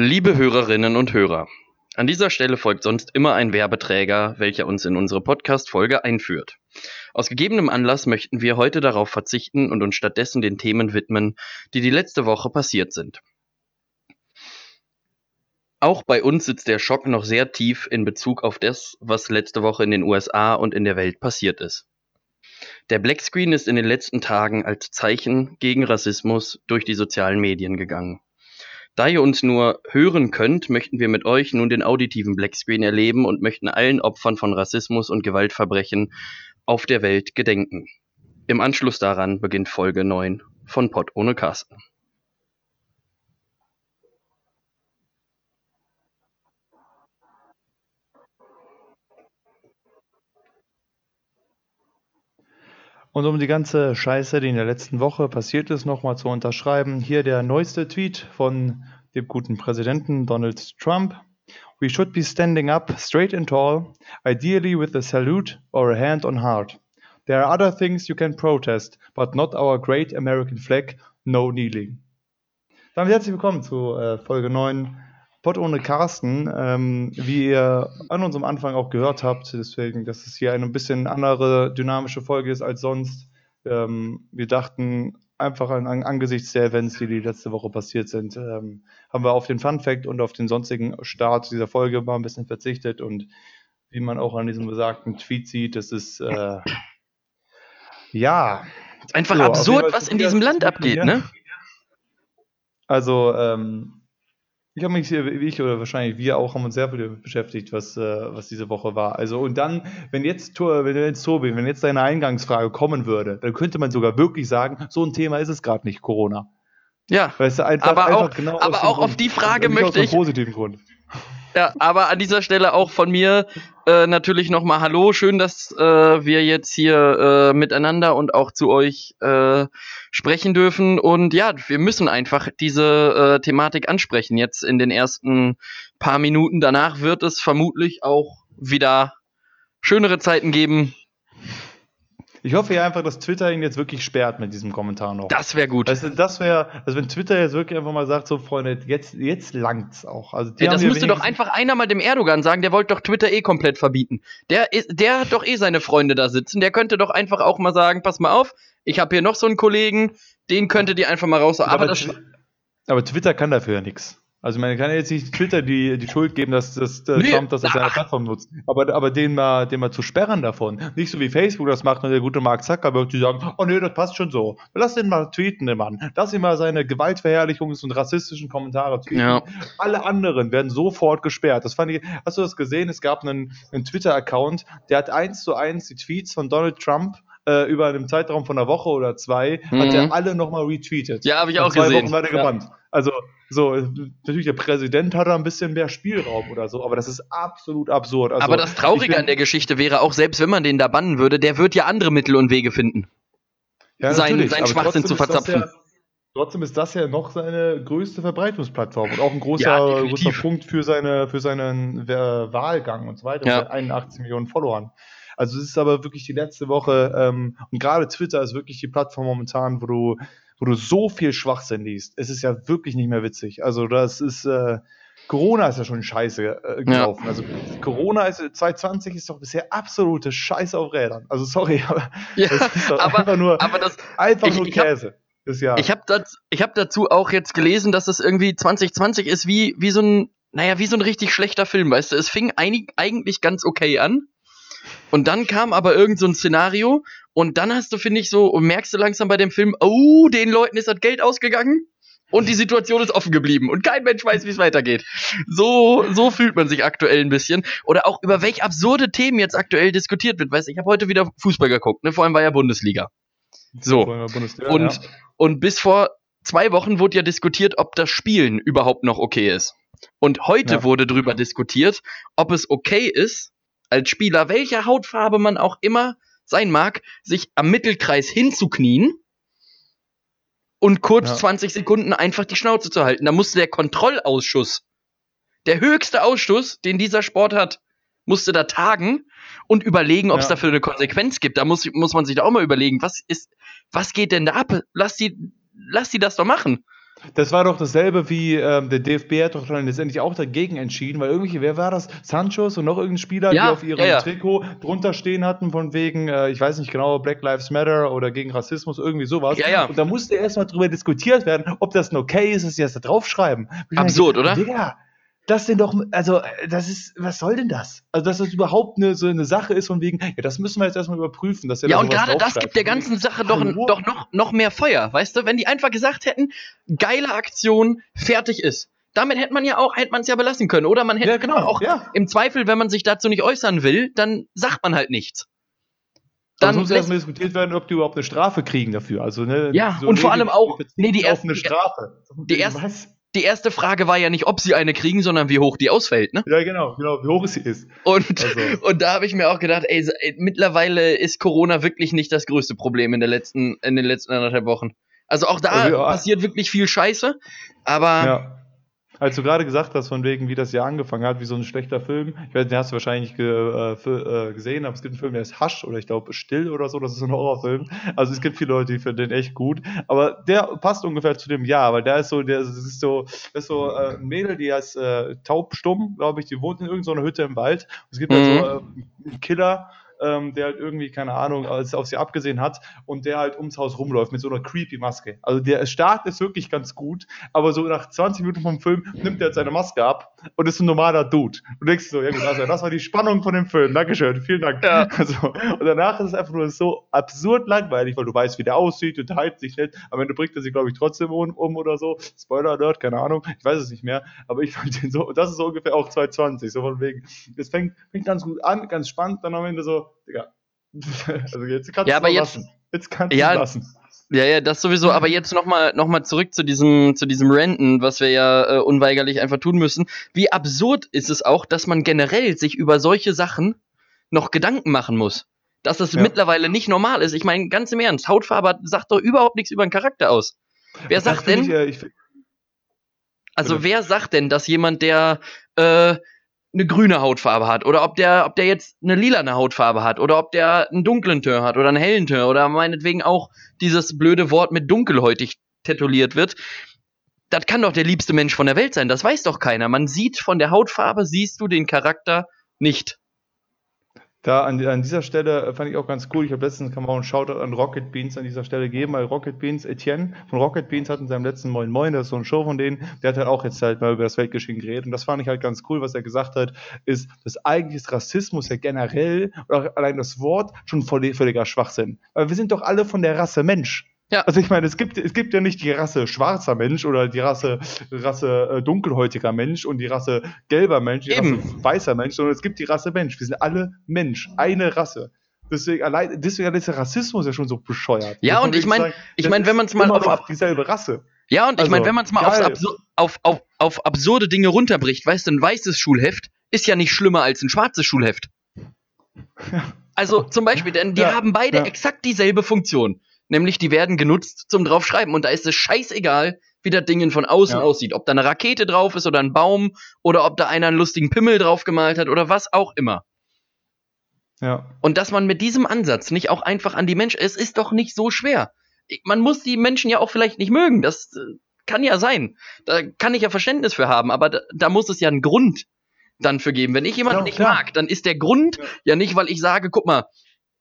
Liebe Hörerinnen und Hörer, an dieser Stelle folgt sonst immer ein Werbeträger, welcher uns in unsere Podcast-Folge einführt. Aus gegebenem Anlass möchten wir heute darauf verzichten und uns stattdessen den Themen widmen, die die letzte Woche passiert sind. Auch bei uns sitzt der Schock noch sehr tief in Bezug auf das, was letzte Woche in den USA und in der Welt passiert ist. Der Blackscreen ist in den letzten Tagen als Zeichen gegen Rassismus durch die sozialen Medien gegangen. Da ihr uns nur hören könnt, möchten wir mit euch nun den auditiven Blackscreen erleben und möchten allen Opfern von Rassismus und Gewaltverbrechen auf der Welt gedenken. Im Anschluss daran beginnt Folge 9 von Pott ohne Carsten. Und um die ganze Scheiße, die in der letzten Woche passiert ist, nochmal zu unterschreiben, hier der neueste Tweet von dem guten Präsidenten Donald Trump. We should be standing up straight and tall, ideally with a salute or a hand on heart. There are other things you can protest, but not our great American flag, no kneeling. Damit herzlich willkommen zu äh, Folge 9 Pott ohne Carsten. Ähm, wie ihr an unserem Anfang auch gehört habt, deswegen, dass es hier eine ein bisschen andere dynamische Folge ist als sonst. Ähm, wir dachten einfach an, an, angesichts der Events, die die letzte Woche passiert sind, ähm, haben wir auf den Fun Fact und auf den sonstigen Start dieser Folge mal ein bisschen verzichtet und wie man auch an diesem besagten Tweet sieht, das ist äh, ja einfach so, absurd, was in diesem Land abgeht, ne? Also ähm, ich habe mich, wie ich oder wahrscheinlich wir auch, haben uns sehr viel beschäftigt, was, äh, was diese Woche war. Also und dann, wenn jetzt, wenn jetzt Tobi, wenn jetzt deine Eingangsfrage kommen würde, dann könnte man sogar wirklich sagen, so ein Thema ist es gerade nicht, Corona. Ja, weißt du, einfach, aber einfach auch, genau aber auch auf die Frage möchte ich. positiven Grund. Ja, aber an dieser Stelle auch von mir äh, natürlich nochmal Hallo. Schön, dass äh, wir jetzt hier äh, miteinander und auch zu euch äh, sprechen dürfen. Und ja, wir müssen einfach diese äh, Thematik ansprechen. Jetzt in den ersten paar Minuten. Danach wird es vermutlich auch wieder schönere Zeiten geben. Ich hoffe ja einfach, dass Twitter ihn jetzt wirklich sperrt mit diesem Kommentar noch. Das wäre gut. Also das wäre, also wenn Twitter jetzt wirklich einfach mal sagt, so Freunde, jetzt, jetzt langt's auch. Also ja, das müsste doch einfach einer mal dem Erdogan sagen, der wollte doch Twitter eh komplett verbieten. Der, der hat doch eh seine Freunde da sitzen. Der könnte doch einfach auch mal sagen, pass mal auf, ich habe hier noch so einen Kollegen, den könntet ihr einfach mal raus. Aber, aber, aber Twitter kann dafür ja nichts. Also man kann jetzt nicht Twitter die, die Schuld geben, dass, dass äh, nee, Trump das als seine Plattform nutzt. Aber, aber den, mal, den mal zu sperren davon. Nicht so wie Facebook das macht und der gute Mark Zuckerberg, die sagen, oh nee, das passt schon so. Lass den mal tweeten, den Mann. Lass ihn mal seine Gewaltverherrlichungs- und rassistischen Kommentare tweeten. Ja. Alle anderen werden sofort gesperrt. Das fand ich, hast du das gesehen? Es gab einen, einen Twitter-Account, der hat eins zu eins die Tweets von Donald Trump äh, über einen Zeitraum von einer Woche oder zwei, mhm. hat er alle nochmal retweetet. Ja, habe ich auch zwei gesehen. Wochen war der ja. Also, so, natürlich, der Präsident hat da ein bisschen mehr Spielraum oder so, aber das ist absolut absurd. Also, aber das Traurige bin, an der Geschichte wäre auch, selbst wenn man den da bannen würde, der wird ja andere Mittel und Wege finden, ja, seinen, seinen Schwachsinn zu verzapfen. Ja, trotzdem ist das ja noch seine größte Verbreitungsplattform und auch ein großer, ja, großer Punkt für, seine, für seinen äh, Wahlgang und so weiter ja. mit 81 Millionen Followern. Also es ist aber wirklich die letzte Woche ähm, und gerade Twitter ist wirklich die Plattform momentan, wo du wo du so viel Schwachsinn liest. Es ist ja wirklich nicht mehr witzig. Also das ist, äh, Corona ist ja schon scheiße äh, gelaufen. Ja. Also Corona ist 2020 ist doch bisher absolute Scheiße auf Rädern. Also sorry, aber ja, das ist doch aber, einfach nur, aber das, einfach ich, nur Käse. Ich habe hab dazu, hab dazu auch jetzt gelesen, dass es irgendwie 2020 ist wie, wie so ein, naja, wie so ein richtig schlechter Film, weißt du. Es fing einig, eigentlich ganz okay an. Und dann kam aber irgend so ein Szenario und dann hast du, finde ich, so, und merkst du langsam bei dem Film, oh, den Leuten ist das Geld ausgegangen und die Situation ist offen geblieben und kein Mensch weiß, wie es weitergeht. So, so fühlt man sich aktuell ein bisschen. Oder auch über welche absurde Themen jetzt aktuell diskutiert wird. Weißt du, ich habe heute wieder Fußball geguckt, ne? Vor allem war ja Bundesliga. So. Bundesliga, und, ja. und bis vor zwei Wochen wurde ja diskutiert, ob das Spielen überhaupt noch okay ist. Und heute ja. wurde darüber diskutiert, ob es okay ist, als Spieler, welcher Hautfarbe man auch immer sein mag, sich am Mittelkreis hinzuknien und kurz ja. 20 Sekunden einfach die Schnauze zu halten. Da musste der Kontrollausschuss, der höchste Ausschuss, den dieser Sport hat, musste da tagen und überlegen, ob es ja. dafür eine Konsequenz gibt. Da muss, muss man sich da auch mal überlegen, was ist, was geht denn da ab? Lass die, lass die das doch machen. Das war doch dasselbe wie ähm, der DFB hat doch dann letztendlich auch dagegen entschieden, weil irgendwelche, wer war das? Sanchos und noch irgendein Spieler, Ja, die auf ihrem ja, ja. Trikot drunter stehen hatten, von wegen, äh, ich weiß nicht genau, Black Lives Matter oder gegen Rassismus, irgendwie sowas. Und da musste erstmal drüber diskutiert werden, ob das ein okay ist, dass sie das da draufschreiben. Absurd, denke, oder? Digga, das denn doch, also, das ist, was soll denn das? Also, dass das überhaupt eine, so eine Sache ist, von wegen, ja, das müssen wir jetzt erstmal überprüfen, dass Ja, da und gerade das gibt der ganzen Sache doch, Hallo? doch noch, noch mehr Feuer, weißt du? Wenn die einfach gesagt hätten, geile Aktion, fertig ist. Damit hätte man ja auch, hätte man es ja belassen können. Oder man hätte Ja, genau, auch ja. im Zweifel, wenn man sich dazu nicht äußern will, dann sagt man halt nichts. Dann muss erstmal diskutiert werden, ob die überhaupt eine Strafe kriegen dafür. Also, ne, Ja, und vor allem auch- nee, die ersten- die ersten- Was? Die erste Frage war ja nicht, ob sie eine kriegen, sondern wie hoch die ausfällt, ne? Ja, genau, genau, wie hoch sie ist. Und, Also. und da habe ich mir auch gedacht, ey, mittlerweile ist Corona wirklich nicht das größte Problem in, der letzten, in den letzten anderthalb Wochen. Also auch da Also, ja. passiert wirklich viel Scheiße, aber Ja. Als du gerade gesagt hast, von wegen, wie das Jahr angefangen hat, wie so ein schlechter Film, ich weiß, den hast du wahrscheinlich ge, äh, äh, gesehen, aber es gibt einen Film, der ist Hasch oder ich glaube Still oder so, das ist ein Horrorfilm. Also es gibt viele Leute, die finden den echt gut, aber der passt ungefähr zu dem Jahr, weil der ist so, der das ist so, das ist so äh, ein Mädel, die heißt äh, taubstumm, glaube ich, die wohnt in irgendeiner Hütte im Wald. Und es gibt halt Mhm. so äh, einen Killer, ähm, der halt irgendwie, keine Ahnung, als auf sie abgesehen hat und der halt ums Haus rumläuft mit so einer creepy Maske. Also der Start ist wirklich ganz gut, aber so nach 20 Minuten vom Film nimmt er jetzt seine Maske ab und ist ein normaler Dude. Und du denkst so, ja gut, also das war die Spannung von dem Film. Dankeschön, vielen Dank. Ja. Also, und danach ist es einfach nur so absurd langweilig, weil du weißt, wie der aussieht, unterhält sich nicht. Am Ende bringt er sich, glaube ich, trotzdem um, um oder so. Spoiler Alert, keine Ahnung, ich weiß es nicht mehr. Aber ich fand den so, und das ist so ungefähr auch 220, so von wegen. Es fängt, fängt ganz gut an, ganz spannend, dann am Ende so, Digga. Also jetzt kannst Ja, du aber es jetzt- lassen. Jetzt kannst Ja, du lassen. Ja, ja, das sowieso. Aber jetzt nochmal noch mal zurück zu diesem, zu diesem Renten, was wir ja äh, unweigerlich einfach tun müssen. Wie absurd ist es auch, dass man generell sich über solche Sachen noch Gedanken machen muss. Dass das Ja. mittlerweile nicht normal ist. Ich meine, ganz im Ernst, Hautfarbe sagt doch überhaupt nichts über den Charakter aus. Wer Das sagt denn, Ich, äh, ich, also wer sagt denn, dass jemand, der äh, eine grüne Hautfarbe hat oder ob der, ob der jetzt eine lilane Hautfarbe hat oder ob der einen dunklen Teint hat oder einen hellen Teint oder meinetwegen auch dieses blöde Wort mit dunkelhäutig tätowiert wird. Das kann doch der liebste Mensch von der Welt sein. Das weiß doch keiner. Man sieht von der Hautfarbe, siehst du den Charakter nicht. Da an, an dieser Stelle äh, fand ich auch ganz cool. Ich habe letztens kann man auch einen Shoutout an Rocket Beans an dieser Stelle geben, weil Rocket Beans, Etienne von Rocket Beans hat in seinem letzten Moin Moin, das ist so ein Show von denen, der hat halt auch jetzt halt mal über das Weltgeschehen geredet. Und das fand ich halt ganz cool, was er gesagt hat, ist, dass eigentlich ist Rassismus ja generell oder allein das Wort schon völliger Schwachsinn. Weil wir sind doch alle von der Rasse Mensch. Ja. Also ich meine, es gibt, es gibt ja nicht die Rasse schwarzer Mensch oder die Rasse, Rasse äh, dunkelhäutiger Mensch und die Rasse gelber Mensch, die Eben. Rasse weißer Mensch, sondern es gibt die Rasse Mensch. Wir sind alle Mensch, eine Rasse. Deswegen, allein, deswegen ist der Rassismus ja schon so bescheuert. Ja, man und ich wirklich mein- sagen, ich das mein, wenn ist man's mal auf- noch dieselbe Rasse. Ja, und ich Also, meine, wenn man es mal. Absur auf, auf, auf absurde Dinge runterbricht, weißt du, ein weißes Schulheft ist ja nicht schlimmer als ein schwarzes Schulheft. Also zum Beispiel, denn die Ja, haben beide ja. exakt dieselbe Funktion. Nämlich, die werden genutzt zum draufschreiben. Und da ist es scheißegal, wie das Ding von außen Ja. aussieht. Ob da eine Rakete drauf ist oder ein Baum oder ob da einer einen lustigen Pimmel drauf gemalt hat oder was auch immer. Ja. Und dass man mit diesem Ansatz nicht auch einfach an die Menschen, es ist doch nicht so schwer. Man muss die Menschen ja auch vielleicht nicht mögen, das äh, kann ja sein. Da kann ich ja Verständnis für haben, aber da, da muss es ja einen Grund dann für geben. Wenn ich jemanden Ja, nicht klar. mag, dann ist der Grund Ja. ja. nicht, weil ich sage, guck mal,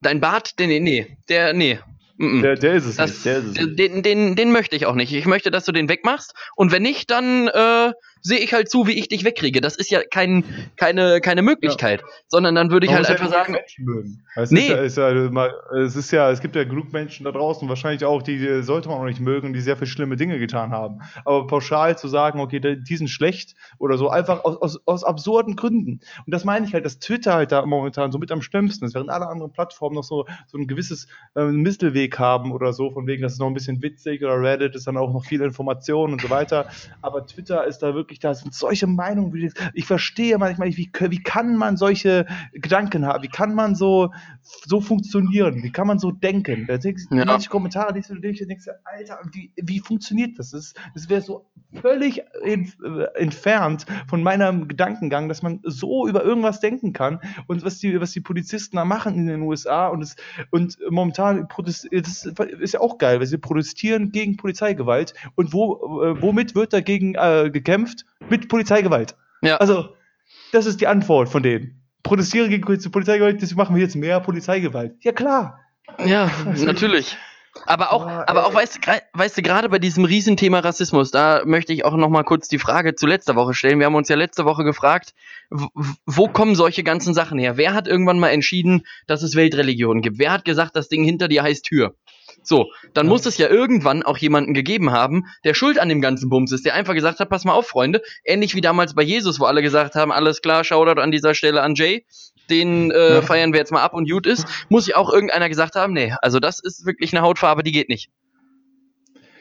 dein Bart, der, nee, nee, der, nee. Mm. Der, der ist es Das, nicht. Der ist es nicht. den, den, den möchte ich auch nicht. Ich möchte, dass du den wegmachst. Und wenn nicht, dann äh, sehe ich halt zu, wie ich dich wegkriege. Das ist ja kein, keine, keine Möglichkeit. Sondern dann würde ich Man halt ja einfach sagen, Menschen mögen. Es, Nee. ist ja, ist ja, es ist ja, es gibt ja genug Menschen da draußen, wahrscheinlich auch, die sollte man auch nicht mögen, die sehr viele schlimme Dinge getan haben. Aber pauschal zu sagen, okay, die sind schlecht oder so, einfach aus, aus, aus absurden Gründen. Und das meine ich halt, dass Twitter halt da momentan so mit am schlimmsten ist, während alle anderen Plattformen noch so, so ein gewisses ähm, Mittelweg haben oder so, von wegen, das ist noch ein bisschen witzig oder Reddit ist dann auch noch viel Information und so weiter. Aber Twitter ist da wirklich wirklich, da sind solche Meinungen. Wie, ich verstehe manchmal nicht, wie, wie kann man solche Gedanken haben? Wie kann man so, so funktionieren? Wie kann man so denken? Da denkst du, ja. manche Kommentare liest du durch und denkst, Alter, wie, wie funktioniert das? Das, das wäre so völlig entfernt von meinem Gedankengang, dass man so über irgendwas denken kann und was die, was die Polizisten da machen in den USA und, es, und momentan das ist ja auch geil, weil sie protestieren gegen Polizeigewalt und wo, äh, womit wird dagegen äh, gekämpft? Mit Polizeigewalt. Ja. Also, das ist die Antwort von denen. Protestieren gegen Polizeigewalt, das machen wir jetzt mehr Polizeigewalt. Ja, klar. Ja, also, natürlich. Aber auch, oh, aber auch weißt, weißt du, gerade bei diesem Riesenthema Rassismus, da möchte ich auch noch mal kurz die Frage zu letzter Woche stellen. Wir haben uns ja letzte Woche gefragt, wo kommen solche ganzen Sachen her? Wer hat irgendwann mal entschieden, dass es Weltreligionen gibt? Wer hat gesagt, das Ding hinter dir heißt Tür? So, dann muss es ja irgendwann auch jemanden gegeben haben, der schuld an dem ganzen Bums ist, der einfach gesagt hat, pass mal auf, Freunde, ähnlich wie damals bei Jesus, wo alle gesagt haben, alles klar, Shoutout an dieser Stelle an Jay, den äh, ja. feiern wir jetzt mal ab und gut ist, muss ja auch irgendeiner gesagt haben, nee, also das ist wirklich eine Hautfarbe, die geht nicht.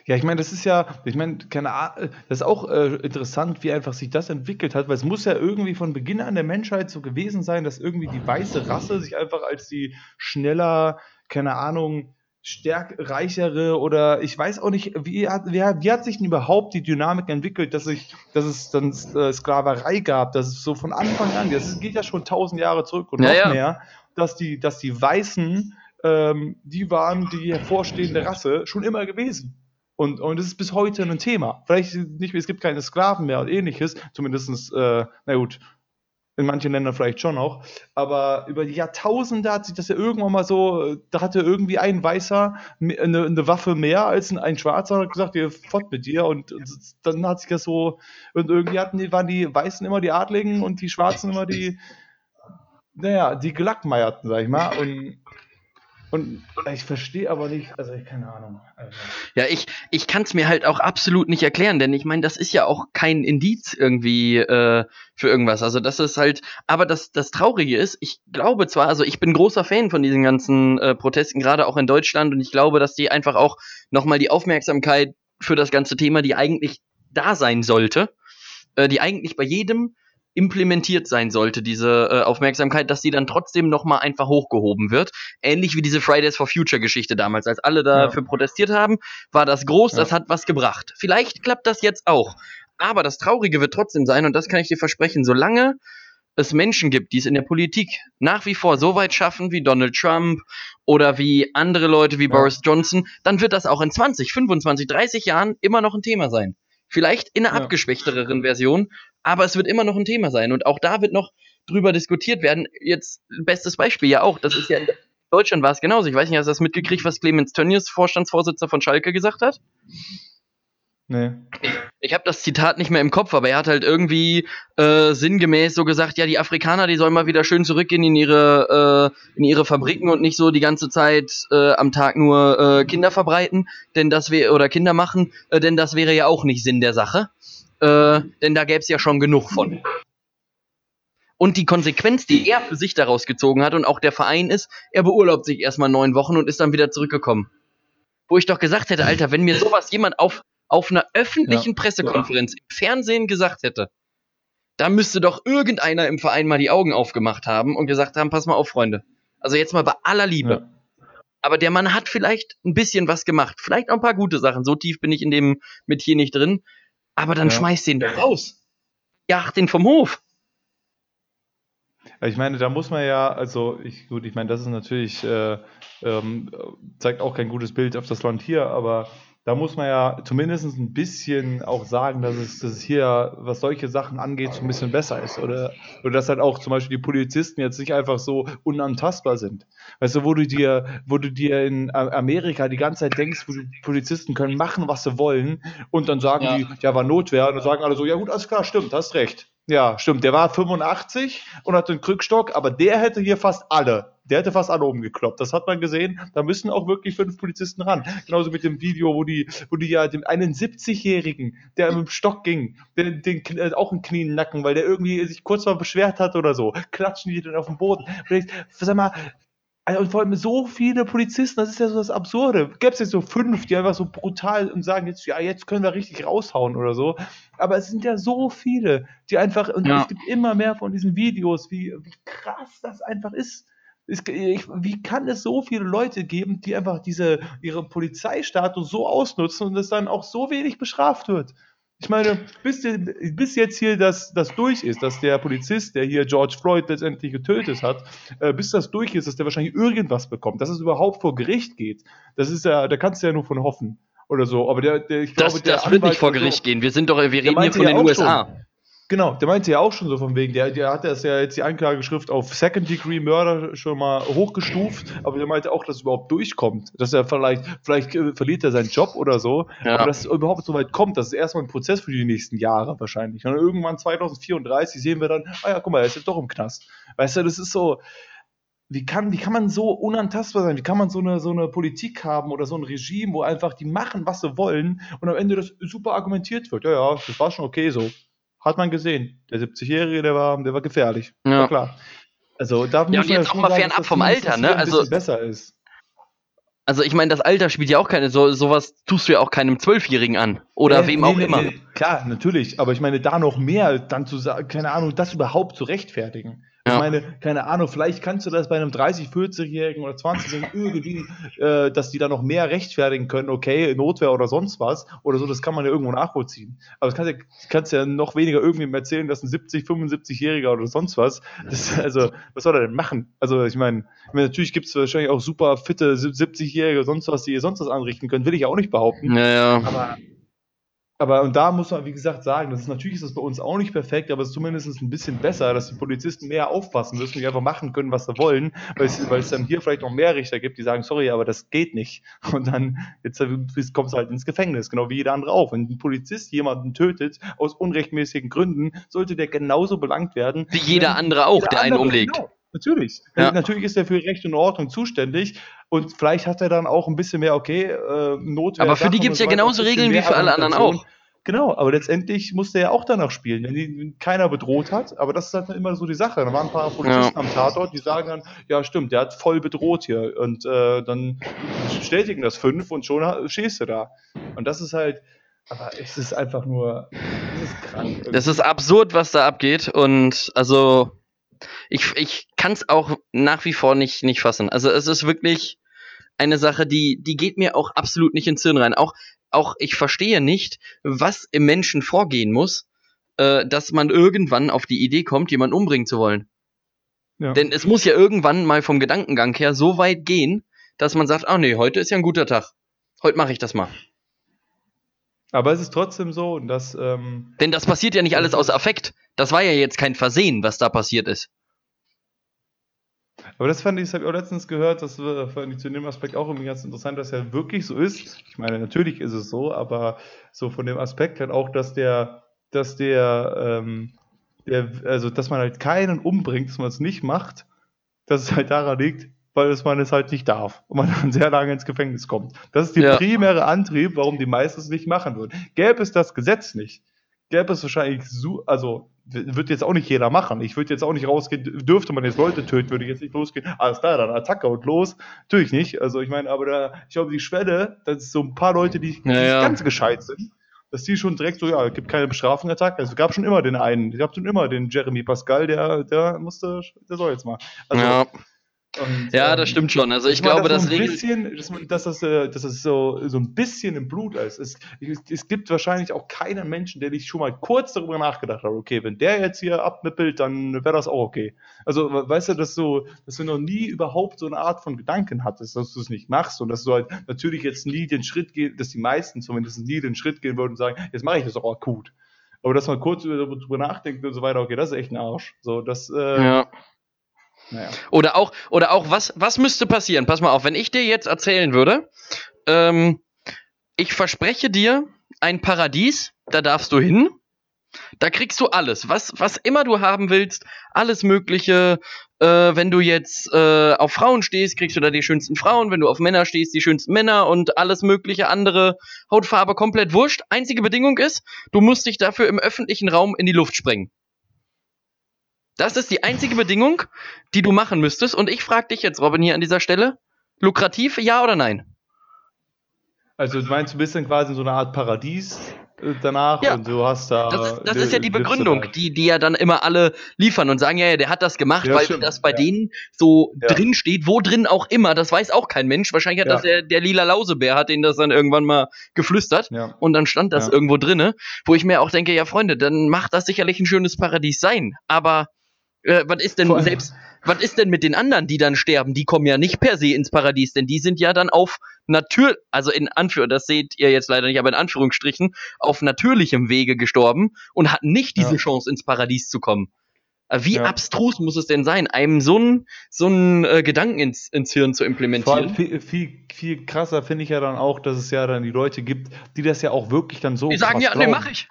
Ja, ich meine, das ist ja, ich meine, keine Ahnung, das ist auch äh, interessant, wie einfach sich das entwickelt hat, weil es muss ja irgendwie von Beginn an der Menschheit so gewesen sein, dass irgendwie die weiße Rasse sich einfach als die schneller, keine Ahnung, stärkreichere oder ich weiß auch nicht, wie hat, wie, wie hat sich denn überhaupt die Dynamik entwickelt, dass, ich, dass es dann äh, Sklaverei gab, dass es so von Anfang an, das geht ja schon tausend Jahre zurück und ja, noch ja. mehr, dass die, dass die Weißen, ähm, die waren die hervorstehende Rasse schon immer gewesen. Und, und es ist bis heute ein Thema. Vielleicht nicht, es gibt keine Sklaven mehr und ähnliches, zumindest, äh, na gut, in manchen Ländern vielleicht schon noch. Aber über die Jahrtausende hat sich das ja irgendwann mal so, da hatte irgendwie ein Weißer eine, eine Waffe mehr als ein, ein Schwarzer und hat gesagt, ihr fort mit dir. Und, und, dann hat sich das so, und irgendwie hatten die, waren die Weißen immer die Adligen und die Schwarzen immer die, naja, die Gelackmeierten, sag ich mal. Und und ich verstehe aber nicht, also ich keine Ahnung. Also. Ja, ich, ich kann es mir halt auch absolut nicht erklären, denn ich meine, das ist ja auch kein Indiz irgendwie äh, für irgendwas. Also das ist halt, aber das, das Traurige ist, ich glaube zwar, also ich bin großer Fan von diesen ganzen äh, Protesten, gerade auch in Deutschland, und ich glaube, dass die einfach auch nochmal die Aufmerksamkeit für das ganze Thema, die eigentlich da sein sollte, äh, die eigentlich bei jedem implementiert sein sollte, diese äh, Aufmerksamkeit, dass die dann trotzdem nochmal einfach hochgehoben wird. Ähnlich wie diese Fridays for Future Geschichte damals. Als alle dafür ja. protestiert haben, war das groß, ja. das hat was gebracht. Vielleicht klappt das jetzt auch. Aber das Traurige wird trotzdem sein, und das kann ich dir versprechen, solange es Menschen gibt, die es in der Politik nach wie vor so weit schaffen wie Donald Trump oder wie andere Leute wie ja. Boris Johnson, dann wird das auch in 20, 25, 30 Jahren immer noch ein Thema sein. Vielleicht in einer ja. abgeschwächteren Version, aber es wird immer noch ein Thema sein. Und auch da wird noch drüber diskutiert werden. Jetzt, bestes Beispiel ja auch, das ist ja in Deutschland war es genauso. Ich weiß nicht, hast du das mitgekriegt, was Clemens Tönnies, Vorstandsvorsitzender von Schalke, gesagt hat? Nee. Ich, ich habe das Zitat nicht mehr im Kopf, aber er hat halt irgendwie äh, sinngemäß so gesagt, ja, die Afrikaner, die sollen mal wieder schön zurückgehen in ihre, äh, in ihre Fabriken und nicht so die ganze Zeit äh, am Tag nur äh, Kinder verbreiten, denn das wäre oder Kinder machen, äh, denn das wäre ja auch nicht Sinn der Sache. Äh, denn da gäbe es ja schon genug von. Und die Konsequenz, die er für sich daraus gezogen hat und auch der Verein ist, er beurlaubt sich erstmal neun Wochen und ist dann wieder zurückgekommen. Wo ich doch gesagt hätte, Alter, wenn mir sowas jemand auf, auf einer öffentlichen ja. Pressekonferenz im Fernsehen gesagt hätte, da müsste doch irgendeiner im Verein mal die Augen aufgemacht haben und gesagt haben, pass mal auf, Freunde. Also jetzt mal bei aller Liebe. Ja. Aber der Mann hat vielleicht ein bisschen was gemacht. Vielleicht auch ein paar gute Sachen. So tief bin ich in dem mit hier nicht drin. Aber dann ja. schmeißt den doch raus. Jagt den vom Hof. Ich meine, da muss man ja, also ich, gut, ich meine, das ist natürlich, äh, ähm, zeigt auch kein gutes Bild auf das Land hier, aber da muss man ja zumindest ein bisschen auch sagen, dass es, dass es hier, was solche Sachen angeht, so ein bisschen besser ist. Oder, oder dass halt auch zum Beispiel die Polizisten jetzt nicht einfach so unantastbar sind. Weißt du, wo du dir, wo du dir in Amerika die ganze Zeit denkst, wo die Polizisten können machen, was sie wollen, und dann sagen ja. die, ja, war Notwehr, und dann sagen alle so, ja gut, alles klar, stimmt, hast recht. Ja, stimmt. Der war 85 und hat einen Krückstock, aber der hätte hier fast alle. Der hätte fast alle umgekloppt. Das hat man gesehen. Da müssen auch wirklich fünf Polizisten ran. Genauso mit dem Video, wo die, wo die ja dem einen 70-Jährigen, der mit dem Stock ging, den, den, äh, auch einen Knie Nacken, weil der irgendwie sich kurz mal beschwert hat oder so, klatschen die dann auf den Boden. Und ich, sag mal, Also, und vor allem so viele Polizisten, das ist ja so das Absurde. Gäbe es jetzt so fünf, die einfach so brutal und sagen, jetzt, ja, jetzt können wir richtig raushauen oder so. Aber es sind ja so viele, die einfach, und Ja. es gibt immer mehr von diesen Videos, wie, wie krass das einfach ist. Es, ich, wie kann es so viele Leute geben, die einfach diese, ihre Polizeistatus so ausnutzen und es dann auch so wenig bestraft wird? Ich meine, bis, bis jetzt hier das, das durch ist, dass der Polizist, der hier George Floyd letztendlich getötet hat, äh, bis das durch ist, dass der wahrscheinlich irgendwas bekommt, dass es überhaupt vor Gericht geht. Das ist ja, da kannst du ja nur von hoffen oder so. Aber der, der ich Das, glaube, der das wird nicht vor und so- Gericht gehen. Wir sind doch, wir reden hier von ja den USA. Genau, der meinte ja auch schon so von wegen, der, der hat das ja jetzt die Anklageschrift auf Second Degree Murder schon mal hochgestuft, aber der meinte auch, dass es überhaupt durchkommt. Dass er vielleicht, vielleicht äh, verliert er seinen Job oder so, Ja. aber dass es überhaupt so weit kommt, das ist erstmal ein Prozess für die nächsten Jahre wahrscheinlich. Und irgendwann 2034 sehen wir dann, ah ja, guck mal, er ist jetzt doch im Knast. Weißt du, das ist so, wie kann, wie kann man so unantastbar sein? Wie kann man so eine, so eine Politik haben oder so ein Regime, wo einfach die machen, was sie wollen und am Ende das super argumentiert wird? Ja, ja, das war schon okay so. Hat man gesehen. Der 70-Jährige, der war, der war gefährlich. Ja. War klar. Also da muss und man jetzt auch mal sagen, fernab vom Alter, ne? Also- besser ist. Also ich meine, das Alter spielt ja auch keine, so, sowas tust du ja auch keinem Zwölfjährigen an. Oder Nee, wem nee, auch nee, immer. klar, natürlich. Aber ich meine, da noch mehr dann zu sagen, keine Ahnung, das überhaupt zu rechtfertigen. Ich Ja. meine, keine Ahnung, vielleicht kannst du das bei einem 30-, 40-Jährigen oder 20-Jährigen irgendwie, äh, dass die da noch mehr rechtfertigen können, okay, Notwehr oder sonst was oder so, das kann man ja irgendwo nachvollziehen. Aber das kannst ja, kannst ja noch weniger irgendwem erzählen, dass ein 70-, 75-Jähriger oder sonst was, das, also, was soll er denn machen? Also, ich meine, ich natürlich gibt es wahrscheinlich auch super fitte 70-Jährige, sonst was, die ihr sonst was anrichten können, will ich auch nicht behaupten. Naja. Aber, aber und da muss man, wie gesagt, sagen, das ist natürlich ist das bei uns auch nicht perfekt, aber es ist zumindest ein bisschen besser, dass die Polizisten mehr aufpassen müssen, die einfach machen können, was sie wollen, weil es, weil es dann hier vielleicht noch mehr Richter gibt, die sagen, sorry, aber das geht nicht. Und dann jetzt kommst du halt ins Gefängnis, genau wie jeder andere auch. Wenn ein Polizist jemanden tötet aus unrechtmäßigen Gründen, sollte der genauso belangt werden. Wie jeder andere auch, jeder der einen andere, umlegt. Genau, natürlich. Ja. Natürlich ist er für Recht und Ordnung zuständig und vielleicht hat er dann auch ein bisschen mehr, okay, äh, Notwehr. Aber für die und so ja genauso Regeln wie für alle anderen auch. Genau, aber letztendlich muss der ja auch danach spielen, wenn die keiner bedroht hat. Aber das ist halt immer so die Sache. Da waren ein paar Polizisten am Tatort, die sagen dann, ja stimmt, der hat voll bedroht hier. Und äh, dann bestätigen das fünf und schon stehst du da. Und das ist halt, aber es ist einfach nur, es ist krank. Das ist absurd, was da abgeht. Und also, ich, ich kann es auch nach wie vor nicht, nicht fassen. Also, es ist wirklich eine Sache, die, die geht mir auch absolut nicht ins Hirn rein. Auch, auch ich verstehe nicht, was im Menschen vorgehen muss, äh, dass man irgendwann auf die Idee kommt, jemanden umbringen zu wollen. ja. Denn es muss ja irgendwann mal vom Gedankengang her so weit gehen, dass man sagt, ah nee, heute ist ja ein guter Tag. Heute mache ich das mal. aber es ist trotzdem so, dass ähm, Denn das passiert ja nicht alles aus Affekt. Das war ja jetzt kein Versehen, was da passiert ist. Aber das fand ich, das habe ich auch letztens gehört, das fand ich zu dem Aspekt auch irgendwie ganz interessant, dass ja wirklich so ist. Ich meine, natürlich ist es so, aber so von dem Aspekt halt auch, dass der, dass der, ähm, der, also dass man halt keinen umbringt, dass man es nicht macht, dass es halt daran liegt, weil es man es halt nicht darf und man dann sehr lange ins Gefängnis kommt. Das ist der Ja. primäre Antrieb, warum die meisten es nicht machen würden. Gäbe es das Gesetz nicht, gäbe es wahrscheinlich so, also wird jetzt auch nicht jeder machen. Ich würde jetzt auch nicht rausgehen, dürfte man jetzt Leute töten, würde ich jetzt nicht losgehen. Alles klar, dann Attacke und los. Natürlich nicht. Also ich meine, aber da, ich glaube, die Schwelle, das ist so ein paar Leute, die, die Ja, ja. ganz gescheit sind, dass die schon direkt so, ja, gibt keine Bestrafung, Attacke. Also es gab schon immer den einen, es gab schon immer den Jeremy Pascal, der, der musste, der soll jetzt mal. Also, ja, und, ja, ähm, das stimmt schon. Also ich glaube, das so ein bisschen, dass, das, äh, dass das so, so ein bisschen im Blut ist. Es, es, gibt wahrscheinlich auch keinen Menschen, der nicht schon mal kurz darüber nachgedacht hat, okay, wenn der jetzt hier abnippelt, dann wäre das auch okay. Also, we- weißt du, dass du, dass du noch nie überhaupt so eine Art von Gedanken hattest, dass du es nicht machst und dass du halt natürlich jetzt nie den Schritt gehen, dass die meisten zumindest nie den Schritt gehen würden und sagen, jetzt mache ich das auch akut. Aber dass man kurz darüber nachdenkt und so weiter, okay, das ist echt ein Arsch. So, das, äh, Ja. Naja. Oder auch, oder auch, was, was müsste passieren? Pass mal auf, wenn ich dir jetzt erzählen würde, ähm, ich verspreche dir ein Paradies, da darfst du hin, da kriegst du alles, was, was immer du haben willst, alles Mögliche. Äh, wenn du jetzt äh, auf Frauen stehst, kriegst du da die schönsten Frauen, wenn du auf Männer stehst, die schönsten Männer und alles mögliche andere. Hautfarbe komplett wurscht. Einzige Bedingung ist, du musst dich dafür im öffentlichen Raum in die Luft sprengen. Das ist die einzige Bedingung, die du machen müsstest. Und ich frage dich jetzt, Robin, hier an dieser Stelle: lukrativ, ja oder nein? Also du meinst, du bist dann quasi in so eine Art Paradies äh, danach Ja. und du hast da. Das ist, das ist ja die Begründung, die, die ja dann immer alle liefern und sagen, ja, ja, der hat das gemacht, Ja, weil stimmt, das bei ja. denen so drin steht, wo drin auch immer, das weiß auch kein Mensch. Wahrscheinlich hat das der, der lila Lausebär, hat denen das dann irgendwann mal geflüstert. Und dann stand das irgendwo drinne, wo ich mir auch denke, ja, Freunde, dann macht das sicherlich ein schönes Paradies sein. Aber äh, was ist denn Vor allem- selbst, was ist denn mit den anderen, die dann sterben? Die kommen ja nicht per se ins Paradies, denn die sind ja dann auf Natur, also in Anführ, das seht ihr jetzt leider nicht, aber in Anführungsstrichen, auf natürlichem Wege gestorben und hatten nicht diese Ja. Chance, ins Paradies zu kommen. Äh, Wie Ja. abstrus muss es denn sein, einem so einen so einen, äh, Gedanken ins, ins Hirn zu implementieren? viel, viel, viel krasser finde ich ja dann auch, dass es ja dann die Leute gibt, die das ja auch wirklich dann so. Die sagen, ja, nee, glauben. mach ich.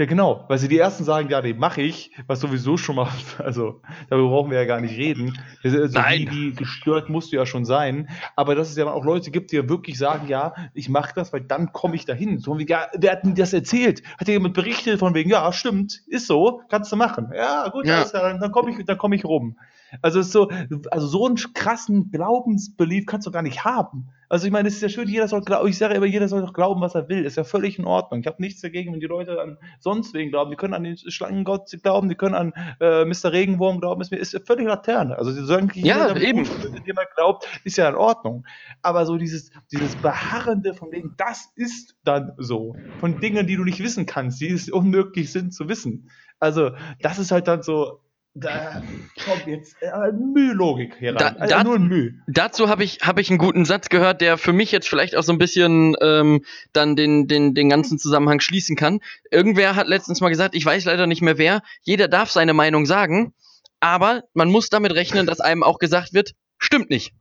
Ja, genau, weil sie die ersten sagen, ja, nee, mache ich, was sowieso schon mal, also darüber brauchen wir ja gar nicht reden. Also, Nein. Wie, wie gestört musst du ja schon sein. Aber dass es ja auch Leute gibt, die ja wirklich sagen, ja, ich mache das, weil dann komme ich dahin. So wie, ja, wer hat denn das erzählt? Hat dir jemand berichtet von wegen, ja, stimmt, ist so, kannst du machen. Ja, gut, Ja. klar, dann, dann komme ich, dann komme ich rum. Also so, also so einen krassen Glaubensbelief kannst du gar nicht haben. Also ich meine, es ist ja schön, jeder soll glauben, ich sage immer, jeder soll doch glauben, was er will. Ist ja völlig in Ordnung. Ich habe nichts dagegen, wenn die Leute an sonst wen glauben. Die können an den Schlangengott glauben, die können an äh, Mr. Regenwurm glauben. Ist mir ist ja völlig Laterne. Also sie sollen Ja, eben. Wenn jemand glaubt, ist ja in Ordnung. Aber so dieses, dieses Beharrende von wegen, das ist dann so. Von Dingen, die du nicht wissen kannst, die es unmöglich sind zu wissen. Also das ist halt dann so, da kommt jetzt äh, Mühlogik hier Da- rein. Also da- nur Mühe. Dazu habe ich, hab ich einen guten Satz gehört, der für mich jetzt vielleicht auch so ein bisschen ähm, dann den, den, den ganzen Zusammenhang schließen kann. Irgendwer hat letztens mal gesagt, ich weiß leider nicht mehr wer, jeder darf seine Meinung sagen, aber man muss damit rechnen, dass einem auch gesagt wird, stimmt nicht.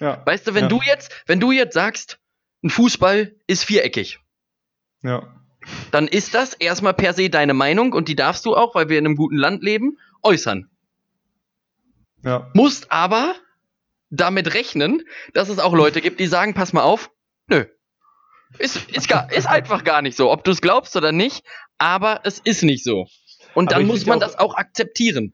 Ja, Weißt du, wenn Ja. du jetzt, wenn du jetzt sagst, ein Fußball ist viereckig, ja. dann ist das erstmal per se deine Meinung und die darfst du auch, weil wir in einem guten Land leben, äußern. Ja, musst aber damit rechnen, dass es auch Leute gibt, die sagen, pass mal auf, nö. Ist, ist, gar, ist einfach gar nicht so, ob du es glaubst oder nicht, aber es ist nicht so. Und dann muss man auch- das auch akzeptieren.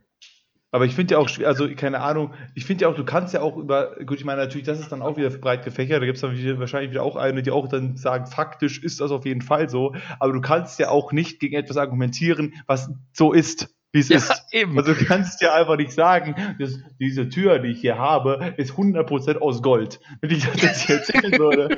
aber ich finde ja auch, also keine Ahnung, ich finde ja auch, du kannst ja auch über, gut, ich meine natürlich, das ist dann auch wieder breit gefächert, da gibt es dann wieder, wahrscheinlich wieder auch eine, die auch dann sagen, faktisch ist das auf jeden Fall so, aber du kannst ja auch nicht gegen etwas argumentieren, was so ist, wie es Ja, ist. eben. Also du kannst ja einfach nicht sagen, dass diese Tür, die ich hier habe, ist 100% aus Gold. Wenn ich das jetzt hier erzählen würde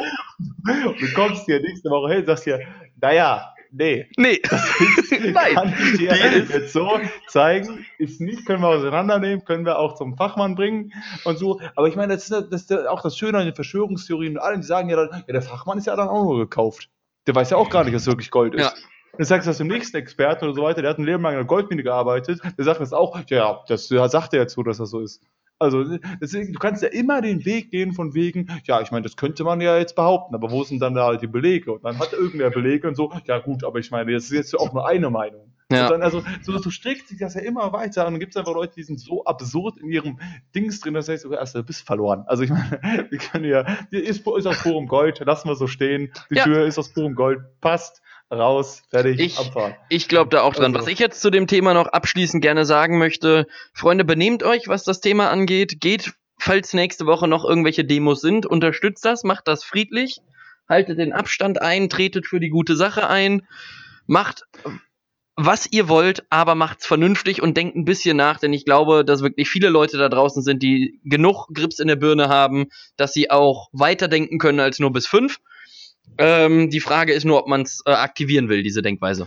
und du kommst hier nächste Woche hin und sagst hier, naja, nee, Nee. Nein. kann ich dir Die ist- jetzt so zeigen, ist nicht, können wir auseinandernehmen, können wir auch zum Fachmann bringen und so. Aber ich meine, das ist, das ist auch das Schöne an den Verschwörungstheorien und allen, die sagen ja dann, ja, der Fachmann ist ja dann auch nur gekauft. Der weiß ja auch gar nicht, dass es wirklich Gold ist. Ja. Dann sagst du das dem nächsten Experten oder so weiter, der hat ein Leben lang in einer Goldmine gearbeitet, der sagt das auch, ja, das sagt er jetzt so, dass das so ist. Also, deswegen, du kannst ja immer den Weg gehen von wegen, ja, ich meine, das könnte man ja jetzt behaupten, aber wo sind dann da halt die Belege? Und dann hat irgendwer Belege und so, ja gut, aber ich meine, das ist jetzt auch nur eine Meinung. Ja. Und dann, also, so, so strickt sich das ja immer weiter und dann gibt es einfach Leute, die sind so absurd in ihrem Dings drin, dass heißt sogar erst, du bist verloren. Also ich meine, wir können ja, die ist, ist aus purem Gold, lassen wir so stehen, die Ja. Tür ist aus purem Gold, passt, raus, fertig, Ich- abfahren. Ich glaube da auch dran. Also- Was ich jetzt zu dem Thema noch abschließend gerne sagen möchte, Freunde, benehmt euch, was das Thema angeht. Geht, falls nächste Woche noch irgendwelche Demos sind, unterstützt das, macht das friedlich, haltet den Abstand ein, tretet für die gute Sache ein, macht was ihr wollt, aber macht's vernünftig und denkt ein bisschen nach, denn ich glaube, dass wirklich viele Leute da draußen sind, die genug Grips in der Birne haben, dass sie auch weiterdenken können als nur bis fünf. Ähm, die Frage ist nur, ob man es äh, aktivieren will, diese Denkweise.